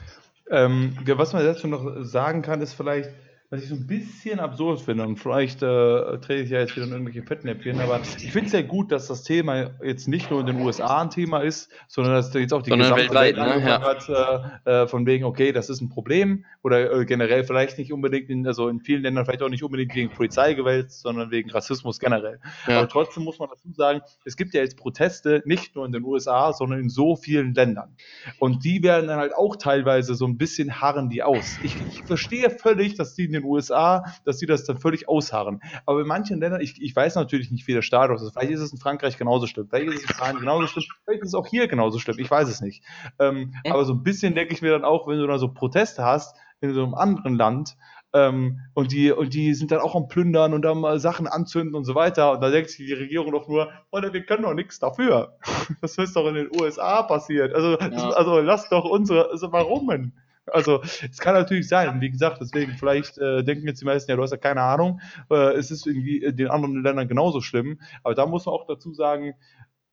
Ähm, was man jetzt schon noch sagen kann, ist vielleicht, was ich so ein bisschen absurd finde, und vielleicht äh, trete ich ja jetzt wieder in irgendwelche Fettnäpfchen, aber ich finde es sehr gut, dass das Thema jetzt nicht nur in den USA ein Thema ist, sondern dass jetzt auch die Sondern gesamte weltweit, Welt ne? hat, äh, äh, von wegen, okay, das ist ein Problem, oder äh, generell vielleicht nicht unbedingt, in, also in vielen Ländern vielleicht auch nicht unbedingt wegen Polizeigewalt, sondern wegen Rassismus generell. Ja. Aber trotzdem muss man dazu sagen, es gibt ja jetzt Proteste nicht nur in den USA, sondern in so vielen Ländern. Und die werden dann halt auch teilweise so ein bisschen harren die aus. Ich, ich verstehe völlig, dass die den USA, dass die das dann völlig ausharren. Aber in manchen Ländern, ich, ich weiß natürlich nicht, wie der Status ist. Vielleicht ist es in Frankreich genauso schlimm. Vielleicht ist es in Spanien genauso schlimm. Vielleicht ist es auch hier genauso schlimm. Ich weiß es nicht. Ähm, Hm. aber so ein bisschen denke ich mir dann auch, wenn du da so Proteste hast in so einem anderen Land, Ähm, und, die, und die sind dann auch am Plündern und dann mal Sachen anzünden und so weiter. Und da denkt sich die Regierung doch nur, Freunde, wir können doch nichts dafür. Das ist doch in den USA passiert. Also, ja. also lasst doch unsere, also warum denn? Also, es kann natürlich sein, wie gesagt, deswegen, vielleicht äh, denken jetzt die meisten, ja, du hast ja keine Ahnung, äh, es ist irgendwie in den anderen Ländern genauso schlimm, aber da muss man auch dazu sagen,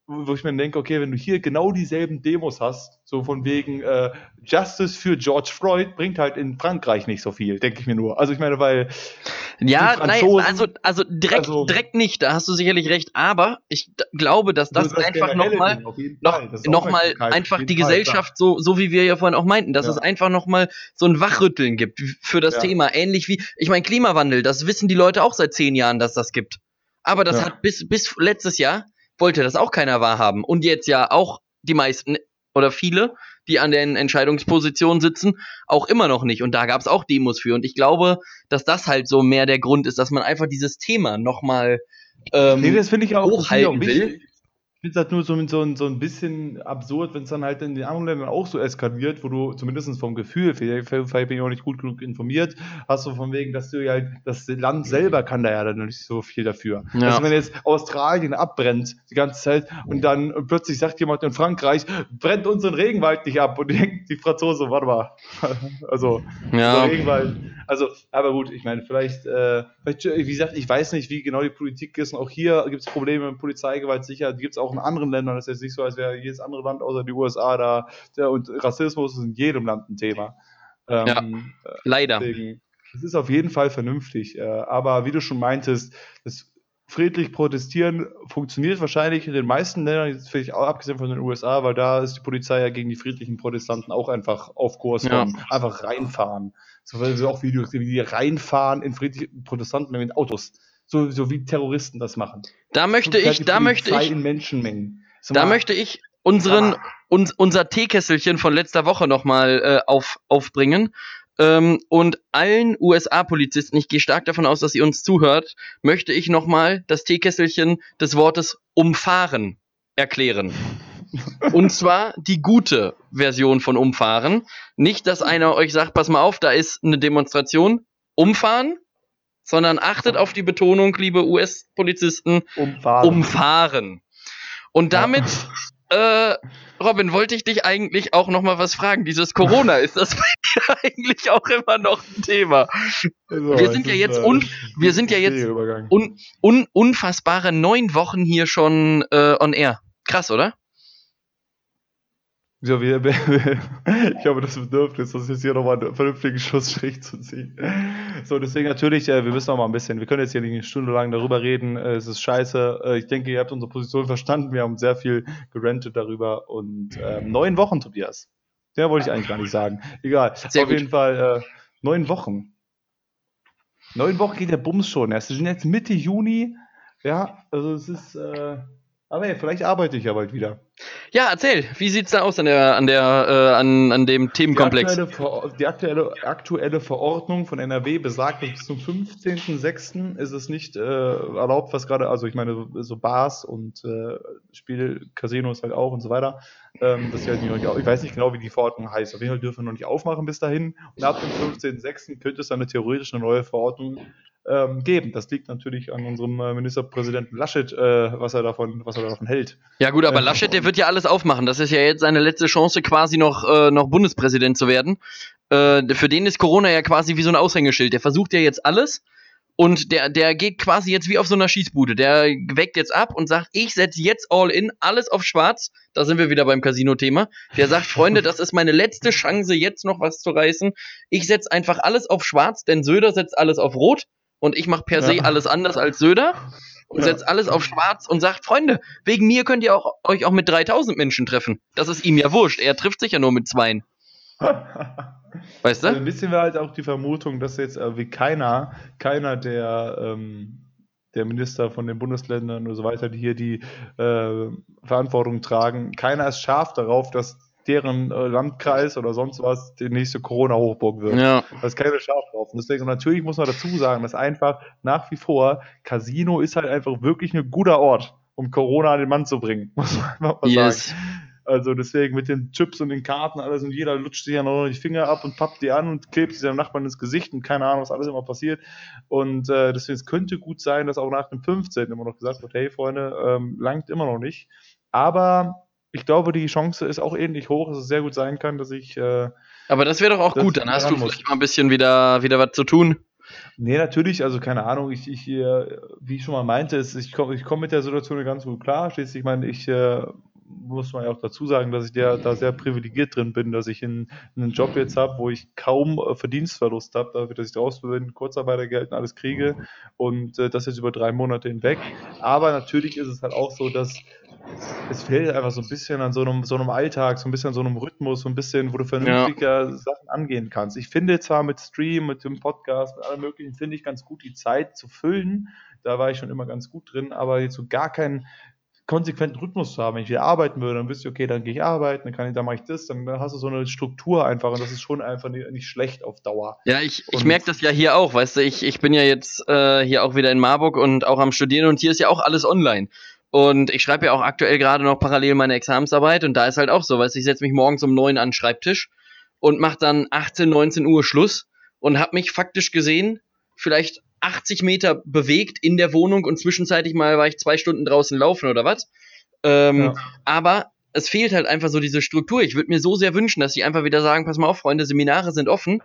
wo ich mir denke, okay, wenn du hier genau dieselben Demos hast, so von wegen äh, Justice für George Floyd bringt halt in Frankreich nicht so viel, denke ich mir nur. Also ich meine, weil ja, nein, also also direkt also, direkt nicht, da hast du sicherlich recht, aber ich glaube, dass das, das einfach nochmal noch, noch mal einfach die Gesellschaft so so wie wir ja vorhin auch meinten, dass ja. es einfach nochmal so ein Wachrütteln gibt für das ja. Thema, ähnlich wie ich meine Klimawandel, das wissen die Leute auch seit zehn Jahren, dass das gibt. Aber das ja. hat bis bis letztes Jahr wollte das auch keiner wahrhaben. Und jetzt ja auch die meisten oder viele, die an den Entscheidungspositionen sitzen, auch immer noch nicht. Und da gab es auch Demos für. Und ich glaube, dass das halt so mehr der Grund ist, dass man einfach dieses Thema nochmal ähm, nee, das ich auch hochhalten will finde es halt nur so, so, so ein bisschen absurd, wenn es dann halt in den anderen Ländern auch so eskaliert, wo du zumindest vom Gefühl, vielleicht, vielleicht bin ich auch nicht gut genug informiert, hast du von wegen, dass du ja halt, das Land selber kann da ja dann nicht so viel dafür. Ja. Also wenn jetzt Australien abbrennt die ganze Zeit und dann plötzlich sagt jemand in Frankreich, brennt unseren Regenwald nicht ab und die, die Franzose, warte mal. also, ja. Regenwald. Also, aber gut, ich meine, vielleicht, äh, vielleicht, wie gesagt, ich weiß nicht, wie genau die Politik ist und auch hier gibt es Probleme mit Polizeigewalt, sicher, gibt es auch in anderen Ländern. Das ist jetzt nicht so, als wäre jedes andere Land außer die USA da. Ja, und Rassismus ist in jedem Land ein Thema. Ähm, ja, leider. Deswegen, das ist auf jeden Fall vernünftig. Äh, aber wie du schon meintest, das friedlich protestieren funktioniert wahrscheinlich in den meisten Ländern, jetzt vielleicht auch abgesehen von den USA, weil da ist die Polizei ja gegen die friedlichen Protestanten auch einfach auf Kurs ja. einfach reinfahren. So, so auch Videos, wie die reinfahren in friedliche Protestanten mit Autos so, so wie Terroristen das machen. Da möchte ich, da möchte ich, in Menschenmengen. So da möchte ich unseren, uns, unser Teekesselchen von letzter Woche nochmal äh, auf, aufbringen. Ähm, und allen USA-Polizisten, ich gehe stark davon aus, dass ihr uns zuhört, möchte ich nochmal das Teekesselchen des Wortes umfahren erklären. Und zwar die gute Version von umfahren. Nicht, dass einer euch sagt, pass mal auf, da ist eine Demonstration. Umfahren sondern achtet auf die Betonung, liebe US-Polizisten, umfahren. umfahren. Und damit, ja. äh, Robin, wollte ich dich eigentlich auch noch mal was fragen. Dieses Corona, ist das eigentlich auch immer noch ein Thema? Also, wir sind ja jetzt, äh, un, wir sind ja jetzt un, un, unfassbare neun Wochen hier schon äh, on air. Krass, oder? So, wir, wir, ich habe das Bedürfnis, das jetzt hier nochmal einen vernünftigen Schlussstrich zu ziehen. So, deswegen natürlich, äh, wir müssen noch mal ein bisschen, wir können jetzt hier nicht eine Stunde lang darüber reden, äh, es ist scheiße. Äh, ich denke, ihr habt unsere Position verstanden, wir haben sehr viel gerantet darüber und ähm, neun Wochen, Tobias. Ja, wollte ich eigentlich gar nicht sagen. Egal. Sehr Auf gut. jeden Fall äh, neun Wochen. Neun Wochen geht der Bums schon. Es sind jetzt Mitte Juni. Ja, also es ist. Äh, aber hey, vielleicht arbeite ich ja bald wieder. Ja, erzähl, wie sieht's da aus an der, an der, äh, an, an dem Themenkomplex? Die aktuelle, die aktuelle, aktuelle Verordnung von NRW besagt, dass bis zum 15.06. ist es nicht äh, erlaubt, was gerade, also ich meine, so Bars und äh, Spielcasinos halt auch und so weiter. Ähm, dass halt nicht, ich weiß nicht genau, wie die Verordnung heißt. Auf jeden Fall dürfen wir noch nicht aufmachen bis dahin. Und ab dem 15.06. könnte es dann eine theoretisch eine neue Verordnung ähm, geben. Das liegt natürlich an unserem äh, Ministerpräsidenten Laschet, äh, was er davon, was er davon hält. Ja gut, aber äh, Laschet, der wird ja alles aufmachen. Das ist ja jetzt seine letzte Chance, quasi noch, äh, noch Bundespräsident zu werden. Äh, für den ist Corona ja quasi wie so ein Aushängeschild. Der versucht ja jetzt alles. Und der, der geht quasi jetzt wie auf so einer Schießbude. Der weckt jetzt ab und sagt, ich setze jetzt all in, alles auf schwarz. Da sind wir wieder beim Casino-Thema. Der sagt, Freunde, das ist meine letzte Chance, jetzt noch was zu reißen. Ich setze einfach alles auf schwarz, denn Söder setzt alles auf rot und ich mache per se alles anders als Söder und ja. setzt alles auf schwarz und sagt, Freunde, wegen mir könnt ihr auch, euch auch mit 3000 Menschen treffen. Das ist ihm ja wurscht. Er trifft sich ja nur mit zweien. weißt du? Also ein bisschen war halt auch die Vermutung, dass jetzt äh, wie keiner, keiner der, ähm, der Minister von den Bundesländern und so weiter, die hier die äh, Verantwortung tragen, keiner ist scharf darauf, dass deren äh, Landkreis oder sonst was die nächste Corona-Hochburg wird. Ja. Da ist keine Schaf drauf. Und deswegen, natürlich muss man dazu sagen, dass einfach nach wie vor Casino ist halt einfach wirklich ein guter Ort, um Corona an den Mann zu bringen, muss man mal yes. sagen. Also deswegen mit den Chips und den Karten alles und jeder lutscht sich ja noch die Finger ab und pappt die an und klebt sie seinem Nachbarn ins Gesicht und keine Ahnung, was alles immer passiert. Und äh, deswegen es könnte gut sein, dass auch nach dem 15. immer noch gesagt wird, hey Freunde, ähm, langt immer noch nicht. Aber ich glaube, die Chance ist auch ähnlich hoch, dass es sehr gut sein kann, dass ich. Äh, Aber das wäre doch auch gut, dann hast du vielleicht mal ein bisschen wieder, wieder was zu tun. Nee, natürlich, also keine Ahnung, ich, ich äh, wie ich schon mal meinte, ich komme ich komm mit der Situation ganz gut klar. Schließlich, ich meine, ich äh, muss man ja auch dazu sagen, dass ich der, da sehr privilegiert drin bin, dass ich in, in einen Job jetzt habe, wo ich kaum äh, Verdienstverlust habe, dafür, dass ich draußen bin, Kurzarbeitergeld und alles kriege und äh, das jetzt über drei Monate hinweg. Aber natürlich ist es halt auch so, dass es fehlt einfach so ein bisschen an so einem, so einem Alltag, so ein bisschen an so einem Rhythmus, so ein bisschen, wo du vernünftiger ja. Sachen angehen kannst. Ich finde zwar mit Stream, mit dem Podcast, mit allem möglichen, finde ich ganz gut, die Zeit zu füllen. Da war ich schon immer ganz gut drin, aber jetzt so gar keinen konsequenten Rhythmus zu haben. Wenn ich wieder arbeiten würde, dann wüsste ich, okay, dann gehe ich arbeiten, dann kann ich, dann mache ich das, dann hast du so eine Struktur einfach und das ist schon einfach nicht, schlecht auf Dauer. Ja, ich, ich merke das ja hier auch, weißt du, ich, ich bin ja jetzt äh, hier auch wieder in Marburg und auch am Studieren und hier ist ja auch alles online. Und ich schreibe ja auch aktuell gerade noch parallel meine Examensarbeit und da ist halt auch so, weißt du, ich setze mich morgens um neun an den Schreibtisch und mache dann 18, 19 Uhr Schluss und habe mich faktisch gesehen vielleicht 80 Meter bewegt in der Wohnung und zwischenzeitlich mal war ich zwei Stunden draußen laufen oder was. Ähm, ja. Aber es fehlt halt einfach so diese Struktur. Ich würde mir so sehr wünschen, dass sie einfach wieder sagen, pass mal auf, Freunde, Seminare sind offen.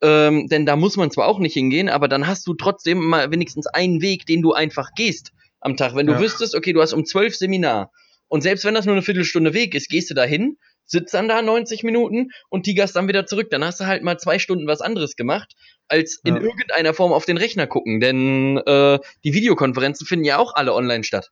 Ähm, denn da muss man zwar auch nicht hingehen, aber dann hast du trotzdem mal wenigstens einen Weg, den du einfach gehst am Tag. Wenn du ja. wüsstest, okay, du hast um zwölf Seminar und selbst wenn das nur eine Viertelstunde Weg ist, gehst du da hin, sitzt dann da 90 Minuten und tigerst dann wieder zurück. Dann hast du halt mal zwei Stunden was anderes gemacht, als in ja. irgendeiner Form auf den Rechner gucken. Denn äh, die Videokonferenzen finden ja auch alle online statt.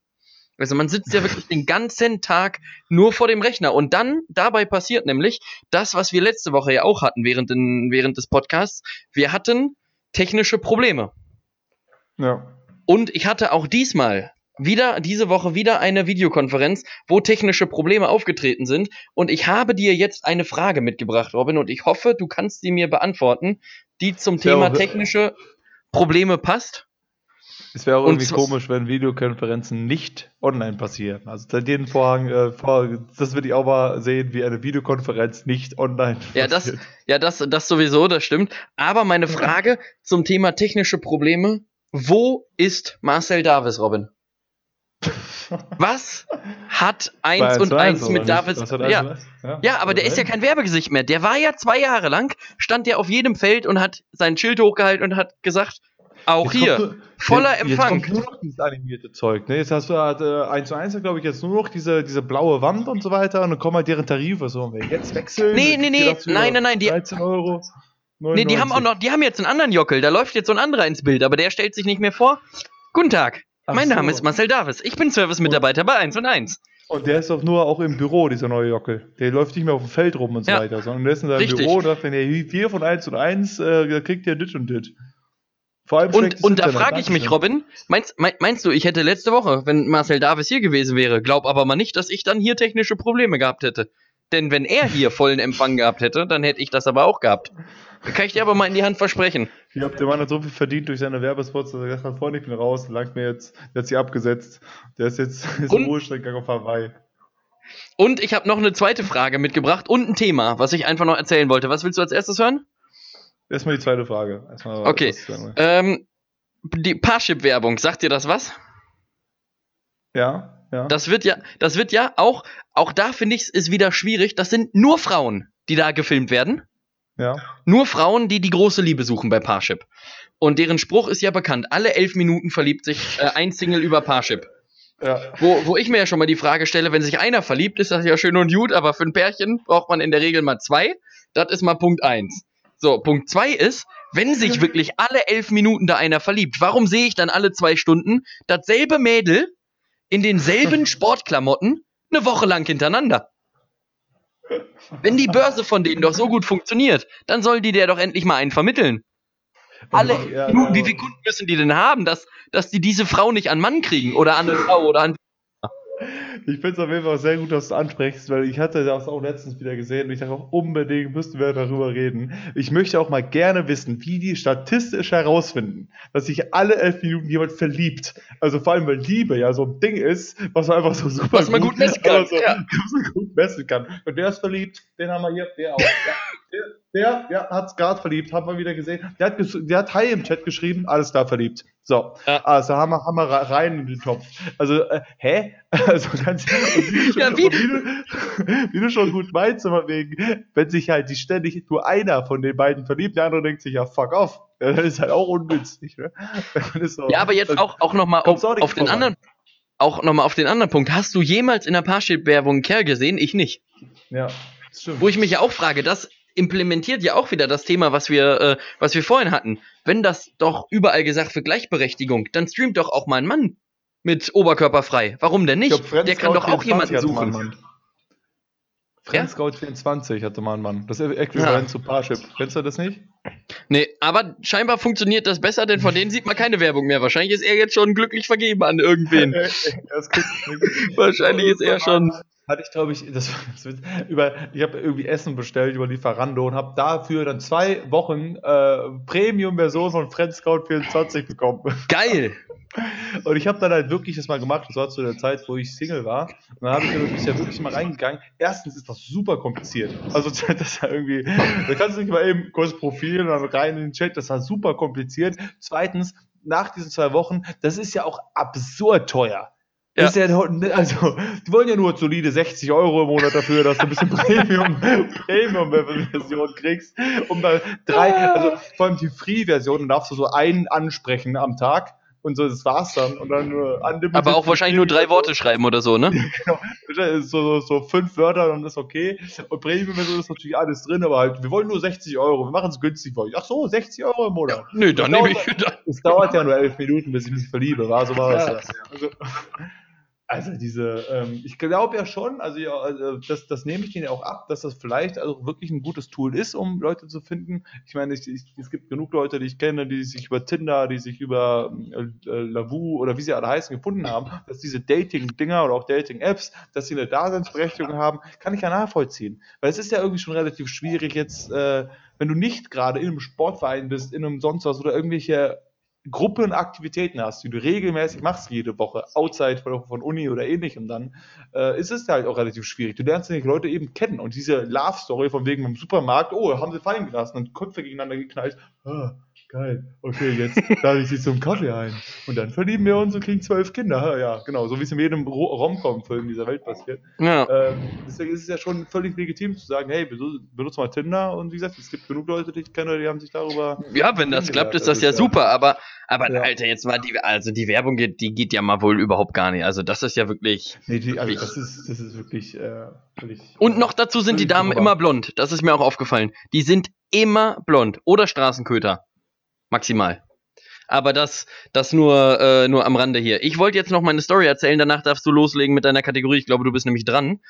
Also man sitzt ja wirklich den ganzen Tag nur vor dem Rechner. Und dann, dabei passiert nämlich das, was wir letzte Woche ja auch hatten während, den, während des Podcasts. Wir hatten technische Probleme. Ja. Und ich hatte auch diesmal wieder diese Woche wieder eine Videokonferenz, wo technische Probleme aufgetreten sind. Und ich habe dir jetzt eine Frage mitgebracht, Robin, und ich hoffe, du kannst sie mir beantworten, die zum Thema technische Probleme passt. Es wäre auch irgendwie komisch, wenn Videokonferenzen nicht online passieren. Also seit den Vorhang, äh, das würde ich auch mal sehen, wie eine Videokonferenz nicht online ja, passiert. Das, ja, das, das sowieso, das stimmt. Aber meine Frage zum Thema technische Probleme wo ist Marcel Davis, Robin? Was hat 1 und 1 mit Davis? Ja. Ja. ja, aber der ist ja kein Werbegesicht mehr. Der war ja zwei Jahre lang, stand ja auf jedem Feld und hat sein Schild hochgehalten und hat gesagt, auch jetzt hier, kommt, voller jetzt, Empfang. Jetzt kommt nur noch dieses animierte Zeug. Ne? Jetzt hast du halt, äh, 1 zu 1, glaube ich, jetzt nur noch diese, diese blaue Wand und so weiter und dann kommen halt deren Tarife. So, wenn wir jetzt wechseln. Nee, nee, nee, nein, nein, nein. Die, 13 Euro. 99. Nee, die haben auch noch, die haben jetzt einen anderen Jockel, da läuft jetzt so ein anderer ins Bild, aber der stellt sich nicht mehr vor. Guten Tag, Ach mein so. Name ist Marcel Davis, ich bin Service-Mitarbeiter bei 1 und 1. Und der ist doch nur auch im Büro, dieser neue Jockel. Der läuft nicht mehr auf dem Feld rum und so ja. weiter, sondern der ist in seinem Richtig. Büro und sagt, wenn ihr hier von 1 und 1, äh, kriegt ihr dit und dit. Vor allem und, und da frage ich mich, Robin, meinst, meinst du, ich hätte letzte Woche, wenn Marcel Davis hier gewesen wäre, glaub aber mal nicht, dass ich dann hier technische Probleme gehabt hätte. Denn wenn er hier vollen Empfang gehabt hätte, dann hätte ich das aber auch gehabt. Kann ich dir aber mal in die Hand versprechen. Ich habe der Mann hat so viel verdient durch seine Werbespots, dass er gesagt hat, vorne, ich bin raus, langt mir jetzt, der hat sie abgesetzt. Der ist jetzt ist im Ruhestand gegangen auf Hawaii. Und ich habe noch eine zweite Frage mitgebracht und ein Thema, was ich einfach noch erzählen wollte. Was willst du als erstes hören? Erstmal die zweite Frage. Erstmal okay. Ähm, die Parship-Werbung, sagt dir das was? Ja, ja. Das wird ja, das wird ja auch, auch da finde ich es ist wieder schwierig. Das sind nur Frauen, die da gefilmt werden. Ja. Nur Frauen, die die große Liebe suchen bei Parship. Und deren Spruch ist ja bekannt. Alle elf Minuten verliebt sich äh, ein Single über Parship. Ja. Wo, wo ich mir ja schon mal die Frage stelle, wenn sich einer verliebt, ist das ja schön und gut, aber für ein Pärchen braucht man in der Regel mal zwei. Das ist mal Punkt eins. So, Punkt zwei ist, wenn sich wirklich alle elf Minuten da einer verliebt, warum sehe ich dann alle zwei Stunden dasselbe Mädel in denselben Sportklamotten eine Woche lang hintereinander? Wenn die Börse von denen doch so gut funktioniert, dann sollen die der doch endlich mal einen vermitteln. Alle ja, Minuten, wie viele Kunden müssen die denn haben, dass, dass die diese Frau nicht an Mann kriegen oder an eine Frau oder an. Ich finde es auf jeden Fall sehr gut, dass du ansprichst, weil ich hatte das auch letztens wieder gesehen und ich dachte auch, unbedingt müssten wir darüber reden. Ich möchte auch mal gerne wissen, wie die statistisch herausfinden, dass sich alle elf Minuten jemand verliebt. Also vor allem, weil Liebe ja so ein Ding ist, was man einfach so super Was man gut messen kann, also, ja. was man gut messen kann. Und der ist verliebt, den haben wir hier, der auch. Ja, der, der ja, hat es gerade verliebt, haben wir wieder gesehen. Der hat, der hat Hi im Chat geschrieben, alles klar verliebt. So, Ja. also haben wir, haben wir rein in den Topf. Also, äh, hä? Also ganz du schon, Ja, wie- wie, du, wie du schon gut meinst, wegen, wenn sich halt die ständig nur einer von den beiden verliebt, der andere denkt sich, ja, fuck off. Ja, das ist halt auch ungünstig, ne? So- Ja, aber jetzt das- auch, auch nochmal auf, auch auf den anderen, auch auf den anderen Punkt. Hast du jemals in der Parship-Werbung einen Kerl gesehen? Ich nicht. Ja, stimmt. Wo ich mich ja auch frage, das implementiert ja auch wieder das Thema, was wir, äh, was wir vorhin hatten. Wenn das doch überall gesagt für Gleichberechtigung, dann streamt doch auch mal ein Mann mit Oberkörper frei. Warum denn Ich nicht? glaub, Der kann doch auch 24 jemanden suchen. Mann. Friends Scout 24 hatte mal einen Mann. Das ist äquivalent Ja. zu Parship. Kennst du das nicht? Nee, aber scheinbar funktioniert das besser, denn von denen sieht man keine Werbung mehr. Wahrscheinlich ist er jetzt schon glücklich vergeben an irgendwen. Wahrscheinlich ist er schon. Hatte ich, glaube ich, das, das wird- über, ich habe irgendwie Essen bestellt über Lieferando und habe dafür dann zwei Wochen äh, Premium-Version von Friends Scout 24 bekommen. Geil! Und ich habe dann halt wirklich das mal gemacht. Das war zu der Zeit, wo ich Single war. Und dann habe ich da wirklich, ja wirklich mal reingegangen. Erstens ist das super kompliziert. Also das ist ja irgendwie, da kannst du nicht mal eben kurz Profil und dann rein in den Chat. Das war super kompliziert. Zweitens, nach diesen zwei Wochen, das ist ja auch absurd teuer. Das Ist ja, also, die wollen ja nur solide 60 Euro im Monat dafür, dass du ein bisschen Premium, Premium-Version kriegst. Um da drei, also vor allem die Free-Version, dann darfst du so einen ansprechen am Tag und so, das war's dann. Und dann nur Aber auch wahrscheinlich nur drei Worte schreiben oder so, ne? Genau. So, so, so fünf Wörter, dann ist okay. Und Premium-Version ist natürlich alles drin, aber halt, wir wollen nur 60 Euro, wir machen es günstig für euch. Ach so, 60 Euro im Monat. Nö, dann nehme ich wieder. Es dauert ja nur elf Minuten, bis ich mich verliebe, war so war Ja. ja. Also, also diese, ähm, ich glaube ja schon, also ja, also das, das nehme ich denen ja auch ab, dass das vielleicht also wirklich ein gutes Tool ist, um Leute zu finden. Ich meine, ich, ich, es gibt genug Leute, die ich kenne, die sich über Tinder, die sich über äh, äh, Lavu oder wie sie alle heißen gefunden haben, dass diese Dating-Dinger oder auch Dating-Apps, dass sie eine Daseinsberechtigung haben, kann ich ja nachvollziehen. Weil es ist ja irgendwie schon relativ schwierig jetzt, äh, wenn du nicht gerade in einem Sportverein bist, in einem sonst was oder irgendwelche Gruppen Aktivitäten hast, die du regelmäßig machst jede Woche, outside von, Uni oder ähnlichem, dann äh, ist es halt auch relativ schwierig. Du lernst die Leute eben kennen und diese Love-Story von wegen im Supermarkt, oh, haben sie fallen gelassen und Köpfe gegeneinander geknallt. Ah, geil, okay, jetzt lade ich sie zum Kaffee ein. Und dann verlieben wir uns und kriegen zwölf Kinder. Ja, genau, so wie es in jedem Ro- Rom-Com-Film dieser Welt passiert. Ja. Ähm, deswegen ist es ja schon völlig legitim zu sagen, hey, benutze benutze mal Tinder und wie gesagt, es gibt genug Leute, die ich kenne, die haben sich darüber Ja, wenn das klappt, ist das ja super, aber, aber Ja. Alter, jetzt war die, also die Werbung geht, die geht ja mal wohl überhaupt gar nicht. Also das ist ja wirklich. Nee, die, also das ist, das ist wirklich, äh, völlig. Und noch dazu sind die Damen drüber. immer blond. Das ist mir auch aufgefallen. Die sind immer blond. Oder Straßenköter. Maximal. Aber das, das nur, äh, nur am Rande hier. Ich wollte jetzt noch meine Story erzählen, danach darfst du loslegen mit deiner Kategorie. Ich glaube, du bist nämlich dran.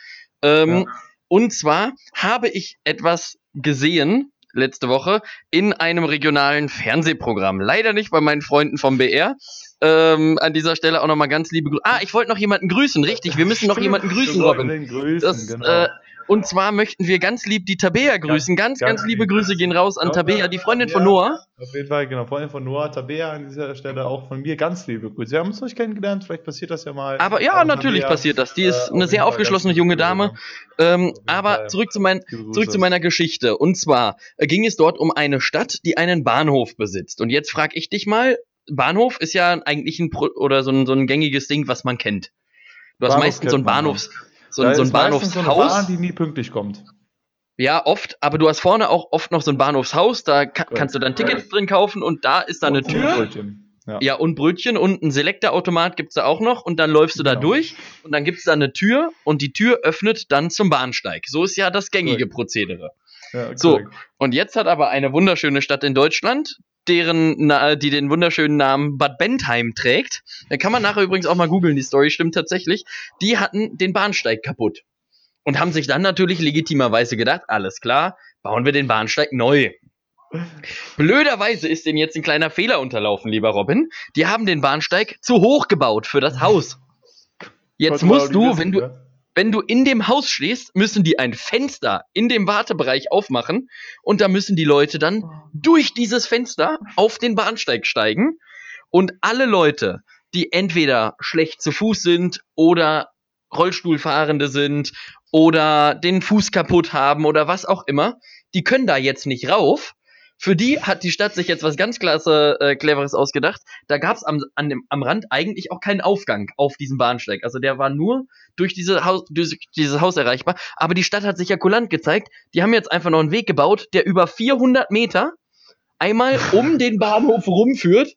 Ähm, Ja. Und zwar habe ich etwas gesehen letzte Woche in einem regionalen Fernsehprogramm. Leider nicht bei meinen Freunden vom BR. Ähm, an dieser Stelle auch nochmal ganz liebe Grüße. Ah, ich wollte noch jemanden grüßen, richtig. Wir müssen noch jemanden grüßen, Robin. grüßen, Das, genau. äh, und zwar möchten wir ganz lieb die Tabea grüßen. Ganz, ganz, ganz liebe lieb. Grüße gehen raus an Tabea, die Freundin von. Noah. Auf jeden Fall, genau. Freundin von Noah, Tabea an dieser Stelle auch von mir ganz liebe Grüße. Wir haben uns noch nicht kennengelernt, vielleicht passiert das ja mal. Aber ja, Aber natürlich Tabea, passiert das. Die äh, ist auf eine sehr aufgeschlossene junge Dame. Ähm, aber zurück zu, mein, zurück zu meiner Geschichte. Und zwar äh, ging es dort um eine Stadt, die einen Bahnhof besitzt. Und jetzt frage ich dich mal, Bahnhof ist ja eigentlich ein Pro oder so ein, so ein gängiges Ding, was man kennt. Du hast Bahnhof meistens so ein Bahnhofs, so Da ein, so ein ist meistens so eine Bahnhofshaus. Bahn, die nie pünktlich kommt. Ja, oft, aber du hast vorne auch oft noch so ein Bahnhofshaus, da ka kannst du dann Tickets drin kaufen und da ist da eine Und Tür. Brötchen. Ja. Ja, und Brötchen und ein Selektorautomat gibt's da auch noch und dann läufst du da Genau. durch und dann gibt's da eine Tür und die Tür öffnet dann zum Bahnsteig. So ist ja das gängige. Prozedere. Ja, So. Und jetzt hat aber eine wunderschöne Stadt in Deutschland, deren, na, die den wunderschönen Namen Bad Bentheim trägt. Da kann man nachher übrigens auch mal googeln, die Story stimmt tatsächlich. Die hatten den Bahnsteig kaputt. Und haben sich dann natürlich legitimerweise gedacht, alles klar, bauen wir den Bahnsteig neu. Blöderweise ist denen jetzt ein kleiner Fehler unterlaufen, lieber Robin. Die haben den Bahnsteig zu hoch gebaut für das Haus. Jetzt musst du, wenn du? Wenn du in dem Haus stehst, müssen die ein Fenster in dem Wartebereich aufmachen und da müssen die Leute dann durch dieses Fenster auf den Bahnsteig steigen und alle Leute, die entweder schlecht zu Fuß sind oder Rollstuhlfahrende sind oder den Fuß kaputt haben oder was auch immer, die können da jetzt nicht rauf. Für die hat die Stadt sich jetzt was ganz klasse, äh, cleveres ausgedacht. Da gab es am, an dem, am Rand eigentlich auch keinen Aufgang auf diesem Bahnsteig. Also der war nur durch, diese Haus, durch dieses Haus erreichbar. Aber die Stadt hat sich ja kulant gezeigt. Die haben jetzt einfach noch einen Weg gebaut, der über 400 Meter einmal um den Bahnhof rumführt,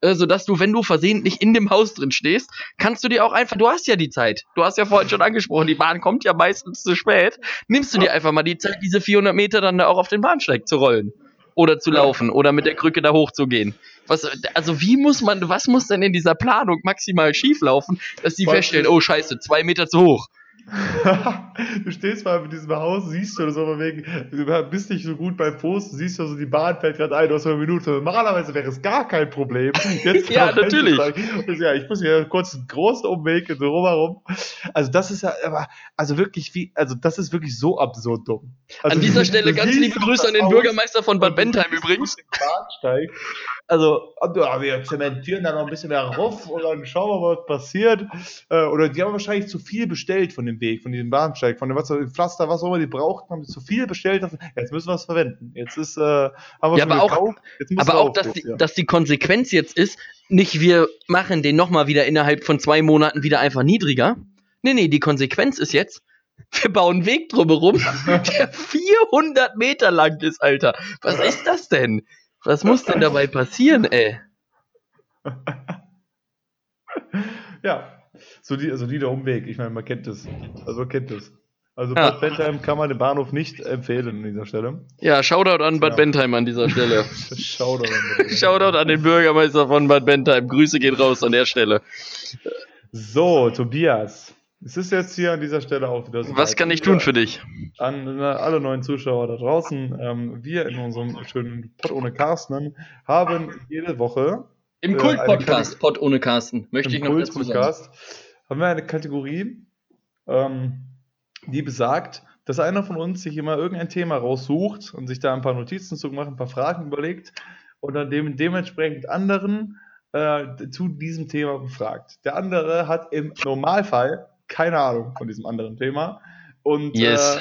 äh, sodass du, wenn du versehentlich in dem Haus drin stehst, kannst du dir auch einfach, du hast ja die Zeit, du hast ja vorhin schon angesprochen, die Bahn kommt ja meistens zu spät, nimmst du dir einfach mal die Zeit, diese 400 Meter dann da auch auf den Bahnsteig zu rollen oder zu laufen oder mit der Krücke da hochzugehen. Was, also wie muss man, was muss denn in dieser Planung maximal schieflaufen, dass die feststellen, oh scheiße, zwei Meter zu hoch. du stehst mal mit diesem Haus, siehst du so von wegen, du bist nicht so gut beim Posten, siehst du so, die Bahn fällt gerade ein, du hast eine Minute. Normalerweise wäre es gar kein Problem. Jetzt Ja, natürlich. reinzusteigen. Ja, ich muss hier kurz einen großen Umweg so rumherum. Also das ist ja, aber, also wirklich wie, also das ist wirklich so absurd dumm. Also, An dieser Stelle ganz liebe Grüße an den Bürgermeister von Bad Bentheim übrigens. Also, ja, wir zementieren da noch ein bisschen mehr rauf und dann schauen wir was passiert. Äh, Oder die haben wahrscheinlich zu viel bestellt von dem Weg, von diesem Bahnsteig, von dem was, Pflaster, was auch immer die brauchten, haben zu viel bestellt. Jetzt müssen wir es verwenden. Jetzt ist, äh, haben wir Ja, aber auch- gekauft. Muss Aber er auch, dass die, aufgeht, dass die Konsequenz jetzt ist, nicht wir machen den nochmal wieder innerhalb von zwei Monaten wieder einfach niedriger. Nee, nee, die Konsequenz ist jetzt, wir bauen einen Weg drumherum, der 400 Meter lang ist, Alter. Was ist das denn? Was muss denn dabei passieren, ey? Ja, solide, solider Umweg. Ich meine, man kennt das. Also man kennt das. Also Ja. Bad Bentheim kann man den Bahnhof nicht empfehlen an dieser Stelle. Ja, Shoutout an Bad Ja. Bentheim an dieser Stelle. Shoutout. Shoutout an den Bürgermeister von Bad Bentheim. Grüße gehen raus an der Stelle. So, Tobias. Es ist jetzt hier an dieser Stelle auch wieder so Was kann ich tun für dich? An äh, alle neuen Zuschauer da draußen. Ähm, wir in unserem schönen Pod ohne Carsten haben jede Woche Im Äh, Kult-Podcast, Pod ohne Carsten, möchte ich noch dazu sagen. Kult-Podcast haben wir eine Kategorie, ähm, die besagt, dass einer von uns sich immer irgendein Thema raussucht und sich da ein paar Notizen zu machen, ein paar Fragen überlegt und dann dem, dementsprechend anderen äh, zu diesem Thema befragt. Der andere hat im Normalfall keine Ahnung von diesem anderen Thema und Yes. äh,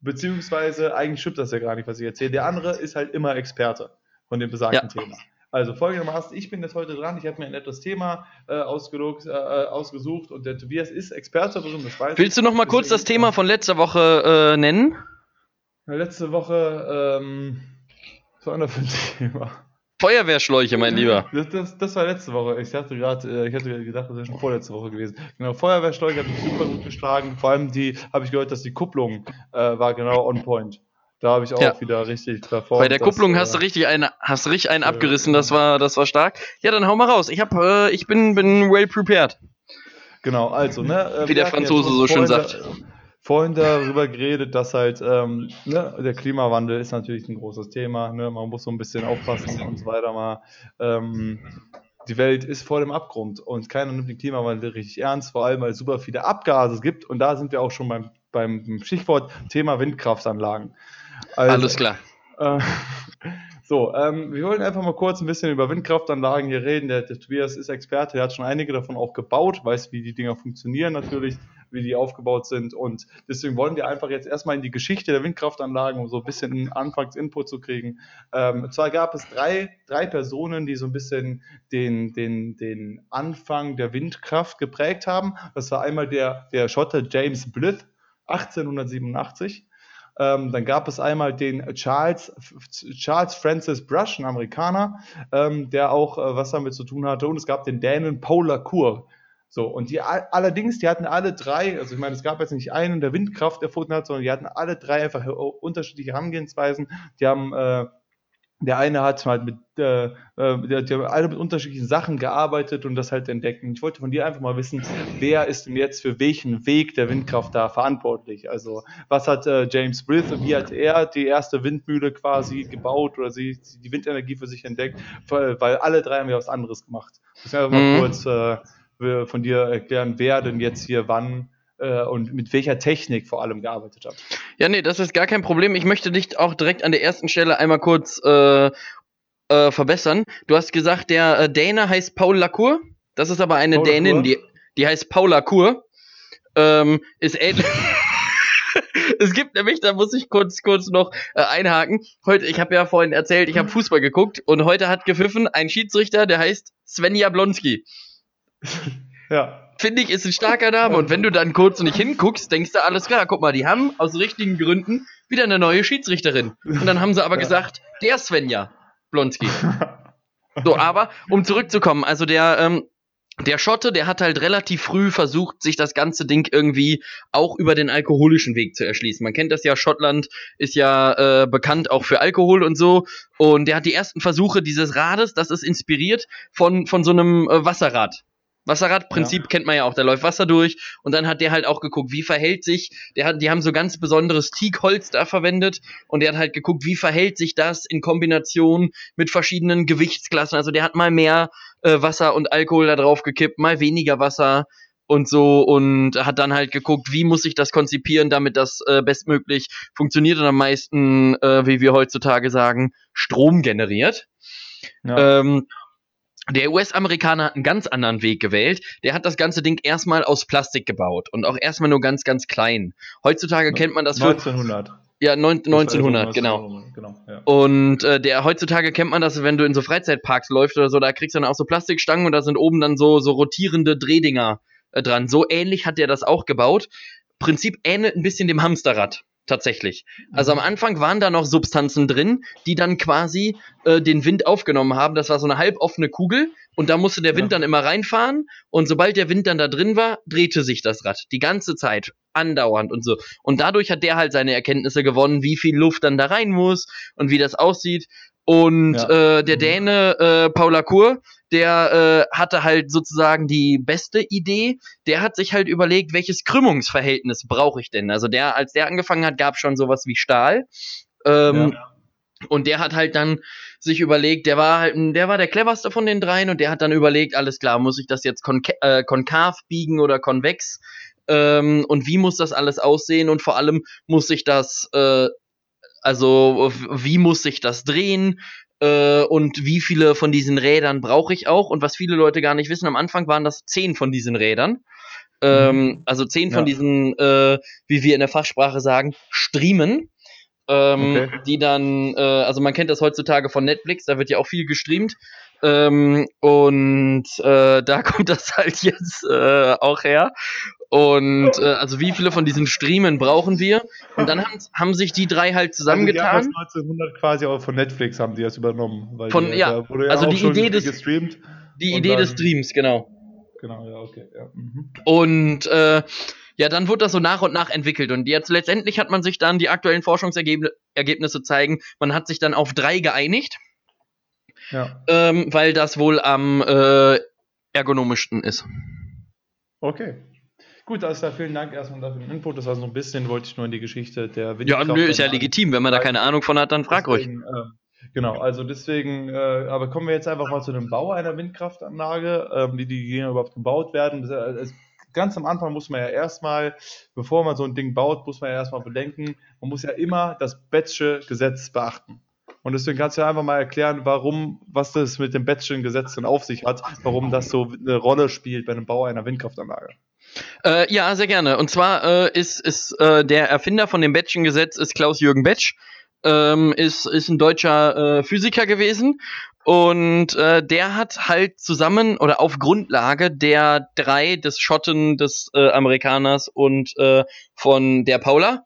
beziehungsweise eigentlich stimmt das ja gar nicht, was ich erzähle. Der andere ist halt immer Experte von dem besagten Thema. Also folgendermaßen, ich bin jetzt heute dran, ich habe mir ein nettes Thema äh, ausgesucht, äh, ausgesucht und der Tobias ist Experte darin, das weiß Willst du noch mal kurz das Thema von letzter Woche äh, nennen? äh, Letzte Woche, ähm, was war denn da für ein Thema? Feuerwehrschläuche, mein Lieber. Das, das, das war letzte Woche. Ich dachte gerade, äh, ich hatte gedacht, das wäre schon vorletzte Woche gewesen. Genau, Feuerwehrschläuche hat mich super gut geschlagen. Vor allem die, habe ich gehört, dass die Kupplung äh, war genau on point. Da habe ich auch Ja. wieder richtig performt. Bei der dass, Kupplung äh, hast du richtig einen, hast du richtig einen äh, abgerissen, das war, das war stark. Ja, dann hau mal raus. Ich hab, äh, ich bin, bin well prepared. Genau, also, ne? äh, Wie der Franzose so schön sagt. Vorhin darüber geredet, dass halt, ähm, ne, der Klimawandel ist natürlich ein großes Thema, ne? Man muss so ein bisschen aufpassen und so weiter mal. Ähm, die Welt ist vor dem Abgrund und keiner nimmt den Klimawandel richtig ernst, vor allem weil es super viele Abgase gibt und da sind wir auch schon beim, beim Stichwort Thema Windkraftanlagen. Also, Alles klar. äh, so, ähm, wir wollen einfach mal kurz ein bisschen über Windkraftanlagen hier reden. Der, der Tobias ist Experte, der hat schon einige davon auch gebaut, weiß, wie die Dinger funktionieren natürlich, wie die aufgebaut sind. Und deswegen wollen wir einfach jetzt erstmal in die Geschichte der Windkraftanlagen, um so ein bisschen Anfangsinput zu kriegen. Ähm, zwar gab es drei, drei Personen, die so ein bisschen den, den, den Anfang der Windkraft geprägt haben. Das war einmal der, der Schotte James Blyth, 1887. Ähm, dann gab es einmal den Charles, Charles Francis Brush, ein Amerikaner, ähm, der auch äh, was damit zu tun hatte. Und es gab den Dänen Paul Lacour. So, und die all- allerdings, die hatten alle drei, also ich meine, es gab jetzt nicht einen, der Windkraft erfunden hat, sondern die hatten alle drei einfach unterschiedliche Herangehensweisen. Die haben, äh, der eine hat halt mit, äh, äh, die, haben alle mit unterschiedlichen Sachen gearbeitet und das halt entdeckt. Und ich wollte von dir einfach mal wissen, wer ist denn jetzt für welchen Weg der Windkraft da verantwortlich? Also, was hat äh, James und wie hat er die erste Windmühle quasi gebaut oder sie, die Windenergie für sich entdeckt? Weil, alle drei haben ja was anderes gemacht. Das einfach mal Mhm. kurz, äh, von dir erklären, wer denn jetzt hier wann äh, und mit welcher Technik vor allem gearbeitet hat. Ja, nee, das ist gar kein Problem. Ich möchte dich auch direkt an der ersten Stelle einmal kurz äh, äh, verbessern. Du hast gesagt, der äh, Däne heißt Paul Lacour. Das ist aber eine Paul Dänin, Lacour? die, die heißt Paula Kur. Ähm, ist ähnlich. es gibt nämlich, da muss ich kurz, kurz noch äh, einhaken. Heute, ich habe ja vorhin erzählt, ich habe Fußball geguckt und heute hat gepfiffen ein Schiedsrichter, der heißt Sven Jablonski. Ja. Finde ich, ist ein starker Name. Und wenn du dann kurz nicht hinguckst, denkst du, alles klar, guck mal, die haben aus richtigen Gründen wieder eine neue Schiedsrichterin. Und dann haben sie aber Ja. gesagt, der Svenja Blonski. So, aber um zurückzukommen, also der, ähm, der Schotte, der hat halt relativ früh versucht, sich das ganze Ding irgendwie auch über den alkoholischen Weg zu erschließen. Man kennt das ja, Schottland ist ja äh, bekannt auch für Alkohol und so. Und der hat die ersten Versuche dieses Rades, das ist inspiriert von, von so einem äh, Wasserrad. Wasserradprinzip kennt man ja auch, da läuft Wasser durch und dann hat der halt auch geguckt, wie verhält sich, der hat, die haben so ganz besonderes Teakholz da verwendet und der hat halt geguckt, wie verhält sich das in Kombination mit verschiedenen Gewichtsklassen. Also der hat mal mehr äh, Wasser und Alkohol da drauf gekippt, mal weniger Wasser und so und hat dann halt geguckt, wie muss ich das konzipieren, damit das äh, bestmöglich funktioniert und am meisten, äh, wie wir heutzutage sagen, Strom generiert. ja. Ähm, der US-Amerikaner hat einen ganz anderen Weg gewählt. Der hat das ganze Ding erstmal aus Plastik gebaut und auch erstmal nur ganz, ganz klein. Heutzutage kennt man das für 1900. ja, neun, Das war 1900, so genau. 1900, genau ja. Und äh, der heutzutage kennt man das, wenn du in so Freizeitparks läufst oder so, da kriegst du dann auch so Plastikstangen und da sind oben dann so so rotierende Drehdinger äh, dran. So ähnlich hat der das auch gebaut. Prinzip ähnelt ein bisschen dem Hamsterrad tatsächlich. Also am Anfang waren da noch Substanzen drin, die dann quasi äh, den Wind aufgenommen haben. Das war so eine halboffene Kugel und da musste der Wind Ja. dann immer reinfahren und sobald der Wind dann da drin war, drehte sich das Rad die ganze Zeit andauernd und so. Und dadurch hat der halt seine Erkenntnisse gewonnen, wie viel Luft dann da rein muss und wie das aussieht. Und Ja. äh, der Mhm. Däne äh, Paula Kur, der äh, hatte halt sozusagen die beste Idee. Der hat sich halt überlegt, welches Krümmungsverhältnis brauche ich denn? Also der, als der angefangen hat, gab schon sowas wie Stahl. Ähm, Ja. Und der hat halt dann sich überlegt, der war halt, der war der cleverste von den dreien und der hat dann überlegt, alles klar, muss ich das jetzt konke äh, konkav biegen oder konvex? Ähm, und wie muss das alles aussehen? Und vor allem muss ich das, äh, also wie muss sich das drehen? Äh, und wie viele von diesen Rädern brauche ich auch? Und was viele Leute gar nicht wissen, am Anfang waren das zehn von diesen Rädern. Ähm, also zehn von Ja. diesen, äh, wie wir in der Fachsprache sagen, Striemen. Ähm, Okay. die dann, äh, also man kennt das heutzutage von Netflix, da wird ja auch viel gestreamt. Ähm, und äh, da kommt das halt jetzt auch her. Und äh, also wie viele von diesen Streamen brauchen wir? Und dann haben, haben sich die drei halt Also die haben zusammengetan. das 1900 quasi auch von Netflix haben die das übernommen. Weil Von- die, ja, wurde also die Idee des- gestreamt. Die Idee des dann- Streams, genau. Genau, ja, okay. Ja. Mhm. Und äh, ja, dann wurde das so nach und nach entwickelt. Und jetzt letztendlich hat man sich dann, die aktuellen Forschungsergebnisse zeigen, man hat sich dann auf drei geeinigt, ja. ähm, weil das wohl am äh, ergonomischsten ist. Okay. Gut, alles klar, vielen Dank erstmal dafür den Input. Das war so ein bisschen, wollte ich nur in die Geschichte der Ja, nö, ist ja legitim. Wenn man da keine Ahnung von hat, dann frag ruhig. Deswegen, ähm, genau, also deswegen, äh, aber kommen wir jetzt einfach mal zu dem Bau einer Windkraftanlage, ähm, wie die überhaupt gebaut werden. Das, äh, es, ganz am Anfang muss man ja erstmal, bevor man so ein Ding baut, muss man ja erstmal bedenken, man muss ja immer das Bettsche Gesetz beachten. Und deswegen kannst du ja einfach mal erklären, warum, was das mit dem Bettschen Gesetz denn auf sich hat, warum das so eine Rolle spielt bei dem Bau einer Windkraftanlage. Äh, ja, sehr gerne. Und zwar äh, ist, ist äh, der Erfinder von dem Bettchen-Gesetz ist Klaus-Jürgen Betsch. Ähm, ist, ist ein deutscher äh, Physiker gewesen. Und äh, der hat halt zusammen oder auf Grundlage der drei, des Schotten, des äh, Amerikaners und äh, von der Paula,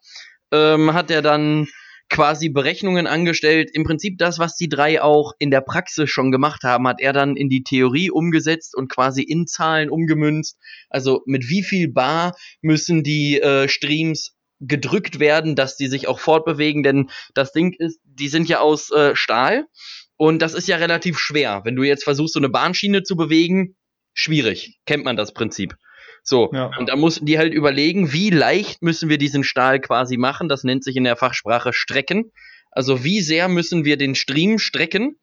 ähm, hat er dann quasi Berechnungen angestellt. Im Prinzip das, was die drei auch in der Praxis schon gemacht haben, hat er dann in die Theorie umgesetzt und quasi in Zahlen umgemünzt. Also mit wie viel Bar müssen die äh, Streams gedrückt werden, dass die sich auch fortbewegen, denn das Ding ist, die sind ja aus äh, Stahl und das ist ja relativ schwer. Wenn du jetzt versuchst, so eine Bahnschiene zu bewegen, schwierig. Kennt man das Prinzip. So, Ja. und da mussten die halt überlegen, wie leicht müssen wir diesen Stahl quasi machen. Das nennt sich in der Fachsprache Strecken. Also wie sehr müssen wir den Stream strecken,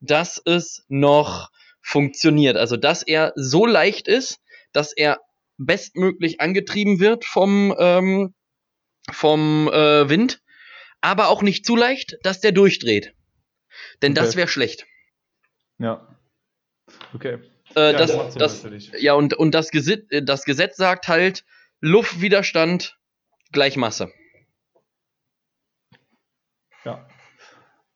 dass es noch funktioniert. Also dass er so leicht ist, dass er bestmöglich angetrieben wird vom, ähm, vom äh, Wind, aber auch nicht zu leicht, dass der durchdreht. Denn das Okay. wäre schlecht. Ja. Okay. Äh, Ja, das, das, natürlich. ja, und, und das, Gesit äh, das Gesetz sagt halt, Luftwiderstand gleich Masse. Ja.